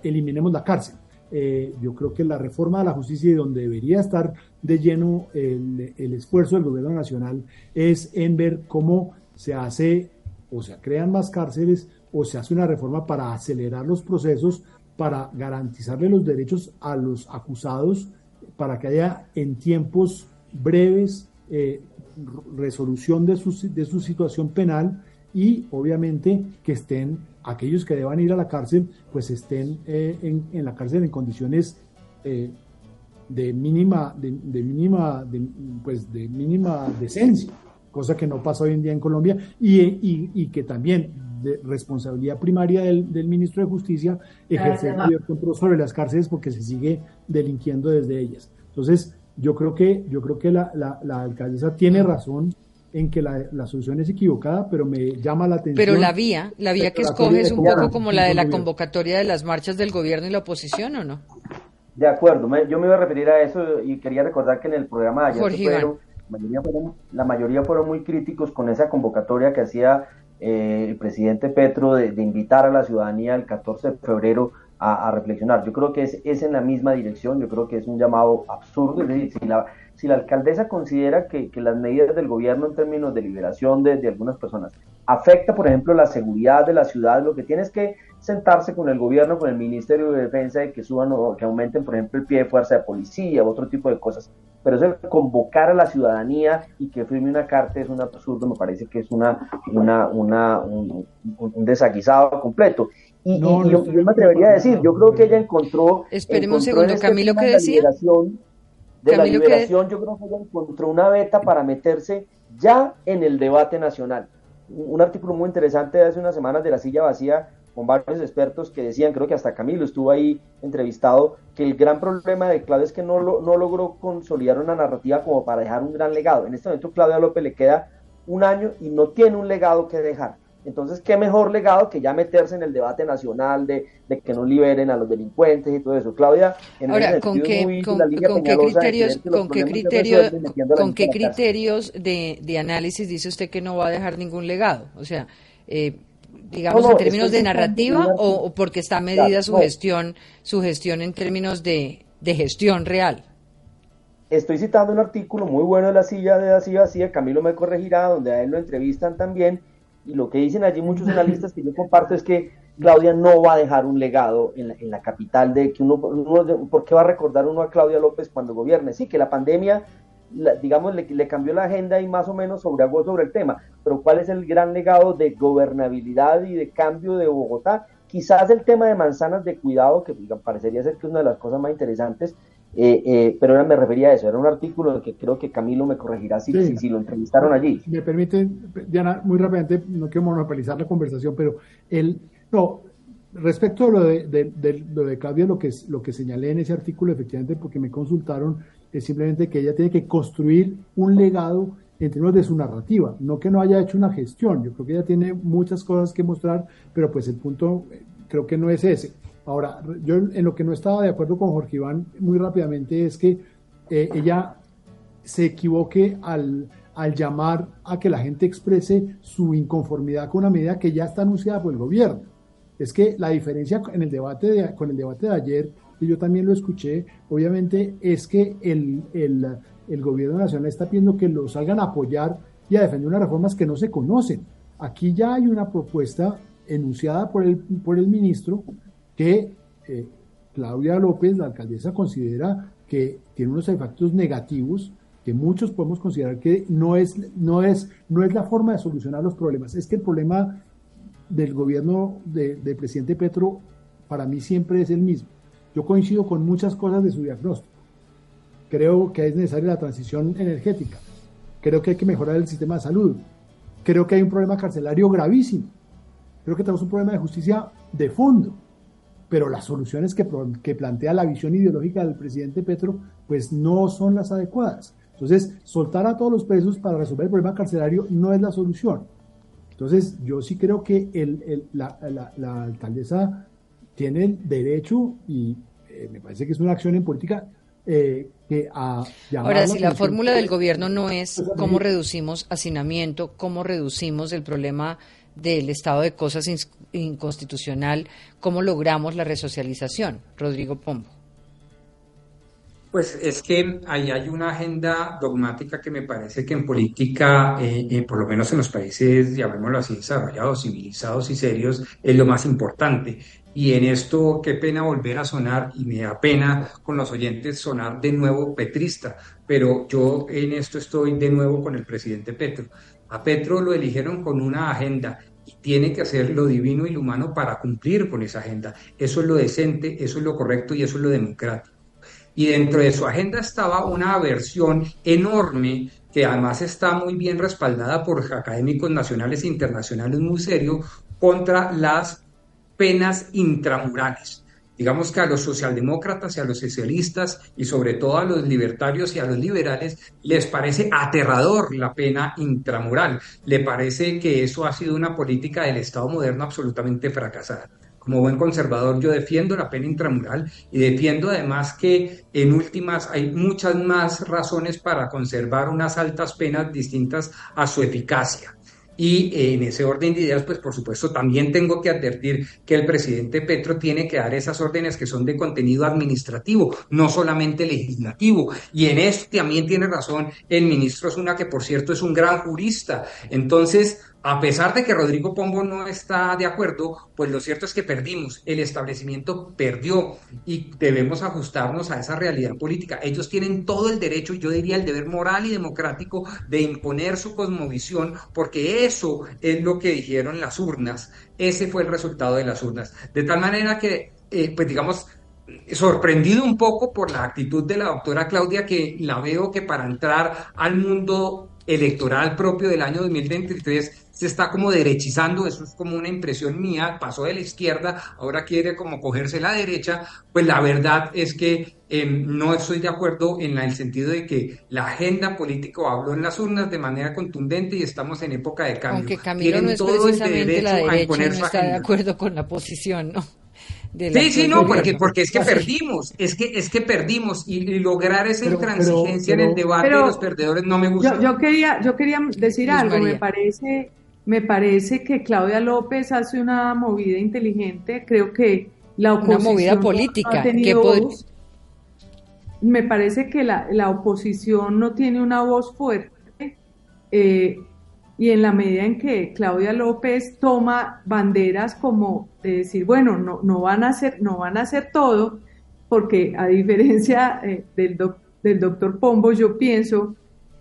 eliminemos la cárcel. Eh, yo creo que la reforma de la justicia y donde debería estar de lleno el, esfuerzo del gobierno nacional es en ver cómo se hace o se crean más cárceles o se hace una reforma para acelerar los procesos para garantizarle los derechos a los acusados, para que haya en tiempos breves eh, resolución de su, de su situación penal y obviamente que estén aquellos que deban ir a la cárcel, pues estén eh, en, la cárcel en condiciones eh, de mínima, de, mínima, pues de mínima decencia, cosa que no pasa hoy en día en Colombia y, y que también de responsabilidad primaria del, del, ministro de Justicia ejercer mayor control sobre las cárceles porque se sigue delinquiendo desde ellas. Entonces, yo creo que, yo creo que la, la, la alcaldesa tiene razón en que la, la, solución es equivocada, pero me llama la atención. Pero la vía, la vía que escoge es un poco como la de la convocatoria de las marchas del gobierno y la oposición, ¿o no? De acuerdo, yo me iba a referir a eso y quería recordar que en el programa de ayer fueron, la, mayoría fueron, la mayoría fueron muy críticos con esa convocatoria que hacía eh, el presidente Petro de, invitar a la ciudadanía el 14 de febrero a, reflexionar. Yo creo que es, es, en la misma dirección, yo creo que es un llamado absurdo, es decir, si la, si la alcaldesa considera que, que las medidas del gobierno en términos de liberación de, de, algunas personas afecta, por ejemplo, la seguridad de la ciudad, lo que tiene es que sentarse con el gobierno, con el Ministerio de Defensa y que suban o que aumenten, por ejemplo, el pie de fuerza de policía u otro tipo de cosas pero eso convocar a la ciudadanía y que firme una carta es un absurdo, me parece que es una, una, una un, desaguisado completo. Y, yo, me atrevería a decir, yo creo que ella encontró... Esperemos un segundo, este Camilo, ¿qué decía? De la liberación, yo creo que ella encontró una beta para meterse ya en el debate nacional. Un artículo muy interesante de hace unas semanas de La Silla Vacía con varios expertos que decían, creo que hasta Camilo estuvo ahí entrevistado, que el gran problema de Claudia es que no, lo, no logró consolidar una narrativa como para dejar un gran legado. En este momento Claudia López le queda un año y no tiene un legado que dejar. Entonces, ¿qué mejor legado que ya meterse en el debate nacional de, de que no liberen a los delincuentes y todo eso? Claudia, en Ahora, ¿con qué, con, qué criterios, con qué, criterios, con qué criterios de, de, análisis dice usted que no va a dejar ningún legado? O sea, eh, digamos, en términos de narrativa o, porque está medida su gestión, su gestión en términos de, gestión real? Estoy citando un artículo muy bueno de la silla de la silla Camilo me corregirá, donde a él lo entrevistan también, y lo que dicen allí muchos analistas que yo comparto es que Claudia no va a dejar un legado en la, en la capital de que uno, uno, ¿por qué va a recordar uno a Claudia López cuando gobierne? Sí, que la pandemia digamos, le, cambió la agenda y más o menos sobreagó sobre el tema. Pero ¿cuál es el gran legado de gobernabilidad y de cambio de Bogotá? Quizás el tema de manzanas de cuidado, que parecería ser que es una de las cosas más interesantes, eh, eh, pero me refería a eso, era un artículo que creo que Camilo me corregirá si, si, lo entrevistaron allí. Me permite, Diana, muy rápidamente, no quiero monopolizar la conversación, pero el, no, respecto a lo de, de, lo de Claudia, lo que, lo que señalé en ese artículo, efectivamente, porque me consultaron, es simplemente que ella tiene que construir un legado en términos de su narrativa, no que no haya hecho una gestión. Yo creo que ella tiene muchas cosas que mostrar, pero pues el punto eh, creo que no es ese. Ahora, yo en lo que no estaba de acuerdo con Jorge Iván muy rápidamente es que eh, ella se equivoque al, al llamar a que la gente exprese su inconformidad con una medida que ya está anunciada por el gobierno. Es que la diferencia en el debate de, con el debate de ayer y yo también lo escuché, obviamente es que el, el, gobierno nacional está pidiendo que lo salgan a apoyar y a defender unas reformas que no se conocen. Aquí ya hay una propuesta enunciada por el, por el ministro que eh, Claudia López, la alcaldesa, considera que tiene unos efectos negativos que muchos podemos considerar que no es, no es, no es la forma de solucionar los problemas. Es que el problema del gobierno del presidente Petro para mí siempre es el mismo. Yo coincido con muchas cosas de su diagnóstico. Creo que es necesaria la transición energética. Creo que hay que mejorar el sistema de salud. Creo que hay un problema carcelario gravísimo. Creo que tenemos un problema de justicia de fondo. Pero las soluciones que, que plantea la visión ideológica del presidente Petro, pues no son las adecuadas. Entonces, soltar a todos los presos para resolver el problema carcelario no es la solución. Entonces, yo sí creo que el, la, la, alcaldesa tiene el derecho, y eh, me parece que es una acción en política, eh, que a Ahora, si la fórmula del gobierno no es cómo reducimos hacinamiento, cómo reducimos el problema del estado de cosas inconstitucional, ¿cómo logramos la resocialización? Rodrigo Pombo. Pues es que ahí hay una agenda dogmática que me parece que en política, eh, eh, por lo menos en los países, llamémoslo así, desarrollados, civilizados y serios, es lo más importante. Y en esto, qué pena volver a sonar, y me da pena con los oyentes sonar de nuevo petrista, pero yo en esto estoy de nuevo con el presidente Petro. A Petro lo eligieron con una agenda y tiene que hacer lo divino y lo humano para cumplir con esa agenda. Eso es lo decente, eso es lo correcto y eso es lo democrático y dentro de su agenda estaba una aversión enorme que además está muy bien respaldada por académicos nacionales e internacionales muy serios contra las penas intramurales. Digamos que a los socialdemócratas y a los socialistas y sobre todo a los libertarios y a los liberales les parece aterrador la pena intramural. Le parece que eso ha sido una política del Estado moderno absolutamente fracasada como buen conservador, yo defiendo la pena intramural y defiendo además que en últimas hay muchas más razones para conservar unas altas penas distintas a su eficacia. Y en ese orden de ideas, pues por supuesto, también tengo que advertir que el presidente Petro tiene que dar esas órdenes que son de contenido administrativo, no solamente legislativo. Y en esto también tiene razón el ministro Zuna, que por cierto es un gran jurista. Entonces, a pesar de que Rodrigo Pombo no está de acuerdo, pues lo cierto es que perdimos, el establecimiento perdió y debemos ajustarnos a esa realidad política. Ellos tienen todo el derecho, yo diría el deber moral y democrático de imponer su cosmovisión, porque eso es lo que dijeron las urnas, ese fue el resultado de las urnas. De tal manera que, eh, pues digamos, sorprendido un poco por la actitud de la doctora Claudia, que la veo que para entrar al mundo electoral propio del año 2023 se está como derechizando, eso es como una impresión mía, pasó de la izquierda, ahora quiere como cogerse la derecha, pues la verdad es que em, no estoy de acuerdo en el sentido de que la agenda política habló en las urnas de manera contundente y estamos en época de cambio. Aunque Camilo no es precisamente la derecha, no está de acuerdo con la posición, ¿no? sí, sí, no, porque, porque es que perdimos, es que, es que perdimos y, lograr esa intransigencia en el debate de los perdedores no me gusta. Yo, quería, yo quería decir algo, me parece, me parece que Claudia López hace una movida inteligente, creo que la oposición... Una movida política, Me parece que la, la, oposición no tiene una voz fuerte eh, y en la medida en que Claudia López toma banderas como de decir, bueno, no, no, van, a hacer, no van a hacer todo, porque a diferencia eh, del, del doctor Pombo, yo pienso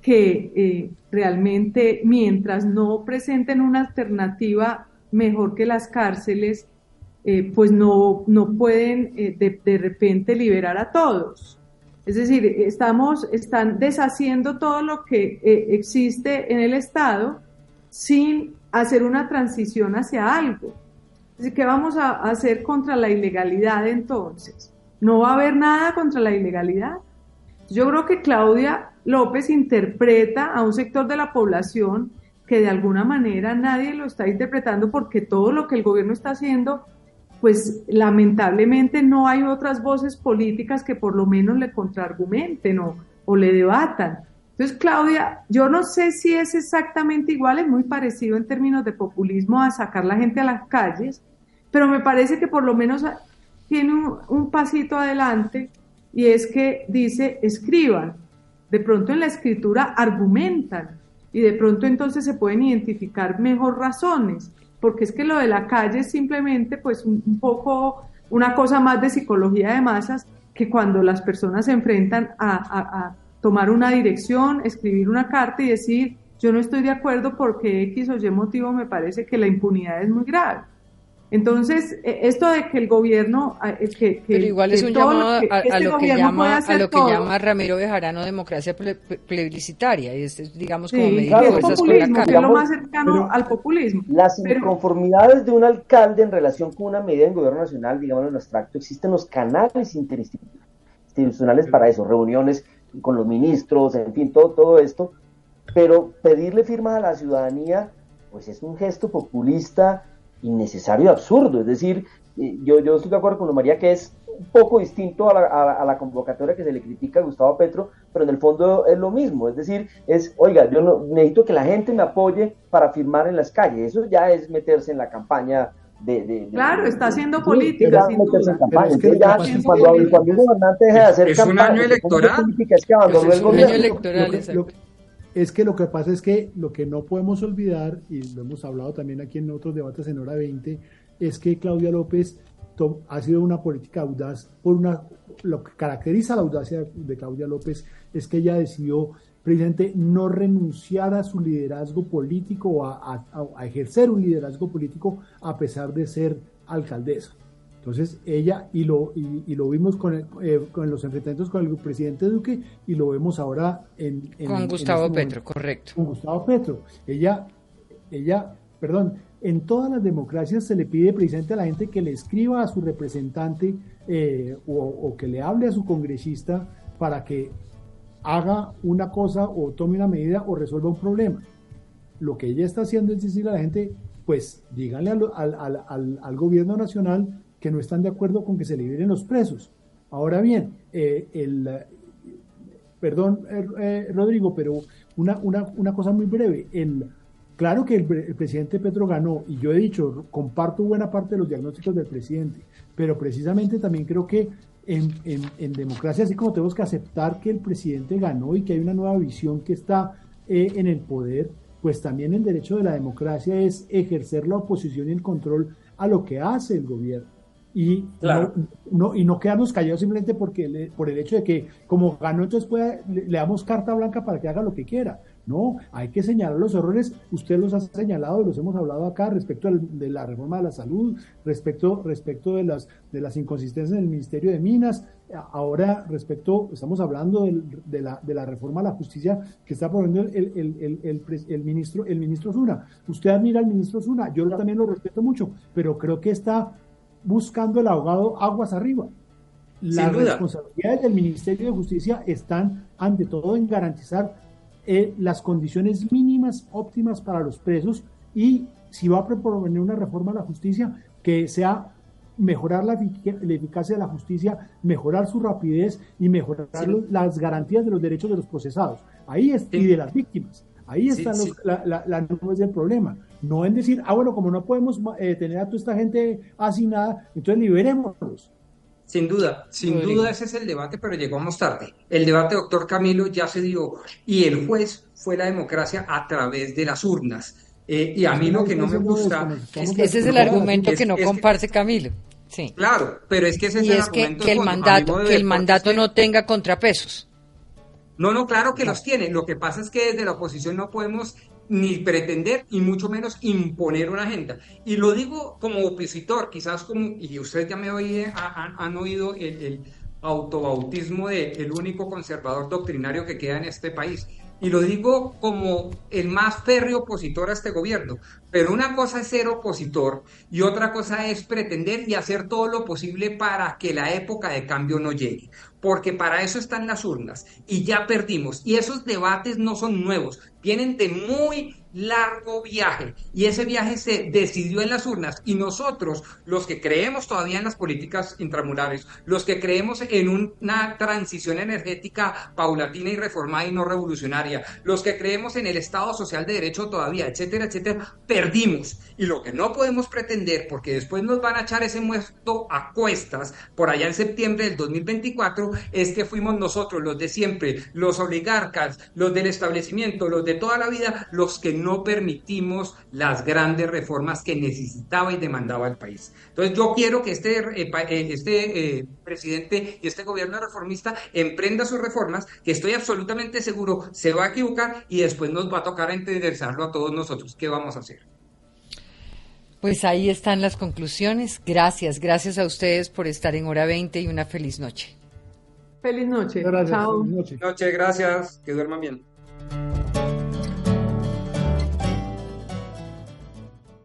que eh, realmente mientras no presenten una alternativa mejor que las cárceles, eh, pues no, no pueden de, de, repente liberar a todos. Es decir, estamos, están deshaciendo todo lo que existe en el Estado sin hacer una transición hacia algo. ¿Qué vamos a hacer contra la ilegalidad entonces? ¿No va a haber nada contra la ilegalidad? Yo creo que Claudia López interpreta a un sector de la población que de alguna manera nadie lo está interpretando porque todo lo que el gobierno está haciendo, pues lamentablemente no hay otras voces políticas que por lo menos le contraargumenten o, o le debatan. Entonces, Claudia, yo no sé si es exactamente igual, es muy parecido en términos de populismo a sacar la gente a las calles, pero me parece que por lo menos tiene un, pasito adelante y es que dice, escriban. De pronto en la escritura argumentan y de pronto entonces se pueden identificar mejor razones, porque es que lo de la calle es simplemente pues un poco una cosa más de psicología de masas que cuando las personas se enfrentan a tomar una dirección, escribir una carta y decir, yo no estoy de acuerdo porque X o Y motivo me parece que la impunidad es muy grave. Entonces, e, esto de que el gobierno... Que, Pero igual es un llamado a, este lo que llama, a lo que llama Ramiro Bejarano democracia plebiscitaria, y es, digamos, como sí, claro, populismo, es lo más cercano al populismo. Las inconformidades de un alcalde en relación con una medida en gobierno nacional, digamos en abstracto, existen los canales interinstitucionales para eso, reuniones con los ministros, en fin, todo, todo esto, pero pedirle firma a la ciudadanía, pues es un gesto populista innecesario, absurdo. Es decir, yo, yo estoy de acuerdo con María que es un poco distinto a la, a, la, convocatoria que se le critica a Gustavo Petro, pero en el fondo es lo mismo. Es decir, es, oiga, yo no, necesito que la gente me apoye para firmar en las calles. Eso ya es meterse en la campaña de, claro, está haciendo política. sin duda. cuando, un gobernante deja de hacer es un año electoral. es que abandonó el gobierno. electoral, es que lo que pasa es que lo que no podemos olvidar, y lo hemos hablado también aquí en otros debates en hora 20, es que Claudia López ha sido una política audaz por una lo que caracteriza la audacia de Claudia López es que ella decidió precisamente no renunciar a su liderazgo político o a ejercer un liderazgo político a pesar de ser alcaldesa. Entonces ella, y lo, y, lo vimos con, eh, con los enfrentamientos con el presidente Duque, y lo vemos ahora en... con Gustavo este Petro, correcto. Con Gustavo Petro. Ella, ella, perdón, en todas las democracias se le pide precisamente a la gente que le escriba a su representante eh, o, o que le hable a su congresista para que haga una cosa o tome una medida o resuelva un problema. Lo que ella está haciendo es decirle a la gente, pues díganle al, al, al, al gobierno nacional que no están de acuerdo con que se liberen los presos. Ahora bien, eh, el, perdón, eh, eh, Rodrigo, pero una, una, una, cosa muy breve. El, claro que el, presidente Petro ganó, y yo he dicho, comparto buena parte de los diagnósticos del presidente, pero precisamente también creo que en, en, en, democracia, así como tenemos que aceptar que el presidente ganó y que hay una nueva visión que está en el poder, pues también el derecho de la democracia es ejercer la oposición y el control a lo que hace el gobierno y, no, y no quedarnos callados simplemente porque por el hecho de que como ganó entonces puede, le, damos carta blanca para que haga lo que quiera. No, hay que señalar los errores, usted los ha señalado y los hemos hablado acá respecto de la reforma de la salud, respecto, respecto de, las, de las inconsistencias en el Ministerio de Minas, ahora respecto, estamos hablando de, la, de la reforma a la justicia que está proponiendo el, el, el, el, ministro, el ministro Zuna. Usted admira al ministro Zuna, yo también lo respeto mucho, pero creo que está buscando el abogado aguas arriba. Las responsabilidades del Ministerio de Justicia están ante todo en garantizar eh, las condiciones mínimas óptimas para los presos y si va a proponer una reforma a la justicia que sea mejorar la, eficacia de la justicia, mejorar su rapidez y mejorar las garantías de los derechos de los procesados. Ahí es, y de las víctimas. Ahí está la, la, la, del problema. No en decir, ah, bueno, como no podemos eh, tener a toda esta gente asignada, entonces liberémoslos. Sin duda, sin duda ese es el debate, pero llegamos tarde. El debate, doctor Camilo, ya se dio y el juez fue la democracia a través de las urnas. Eh, y a mí lo que no me gusta... ese es el argumento que no comparte Camilo. Sí. Claro, pero es que ese es y es que, que el mandato, que el mandato no tenga contrapesos. No, no, claro que los tiene. Lo que pasa es que desde la oposición no podemos ni pretender y mucho menos imponer una agenda. Y lo digo como opositor, quizás como, y ustedes ya me oí, han, oído el, el autobautismo de el único conservador doctrinario que queda en este país. Y lo digo como el más férreo opositor a este gobierno. Pero una cosa es ser opositor y otra cosa es pretender y hacer todo lo posible para que la época de cambio no llegue. Porque para eso están las urnas y ya perdimos. Y esos debates no son nuevos, vienen de muy largo viaje y ese viaje se decidió en las urnas y nosotros, los que creemos todavía en las políticas intramurales, los que creemos en una transición energética paulatina y reformada y no revolucionaria, los que creemos en el Estado social de derecho todavía, etcétera, etcétera, perdimos. Y lo que no podemos pretender, porque después nos van a echar ese muerto a cuestas por allá en septiembre del 2024, es que fuimos nosotros, los de siempre, los oligarcas, los del establecimiento, los de toda la vida, los que no no permitimos las grandes reformas que necesitaba y demandaba el país. Entonces yo quiero que este, eh, eh, este eh, presidente y este gobierno reformista emprenda sus reformas, que estoy absolutamente seguro se va a equivocar y después nos va a tocar entenderlo a todos nosotros. ¿Qué vamos a hacer? Pues ahí están las conclusiones. Gracias, gracias a ustedes por estar en hora 20 y una feliz noche. Feliz noche. Gracias, Chao. feliz noche. Noche, gracias. Que duerman bien.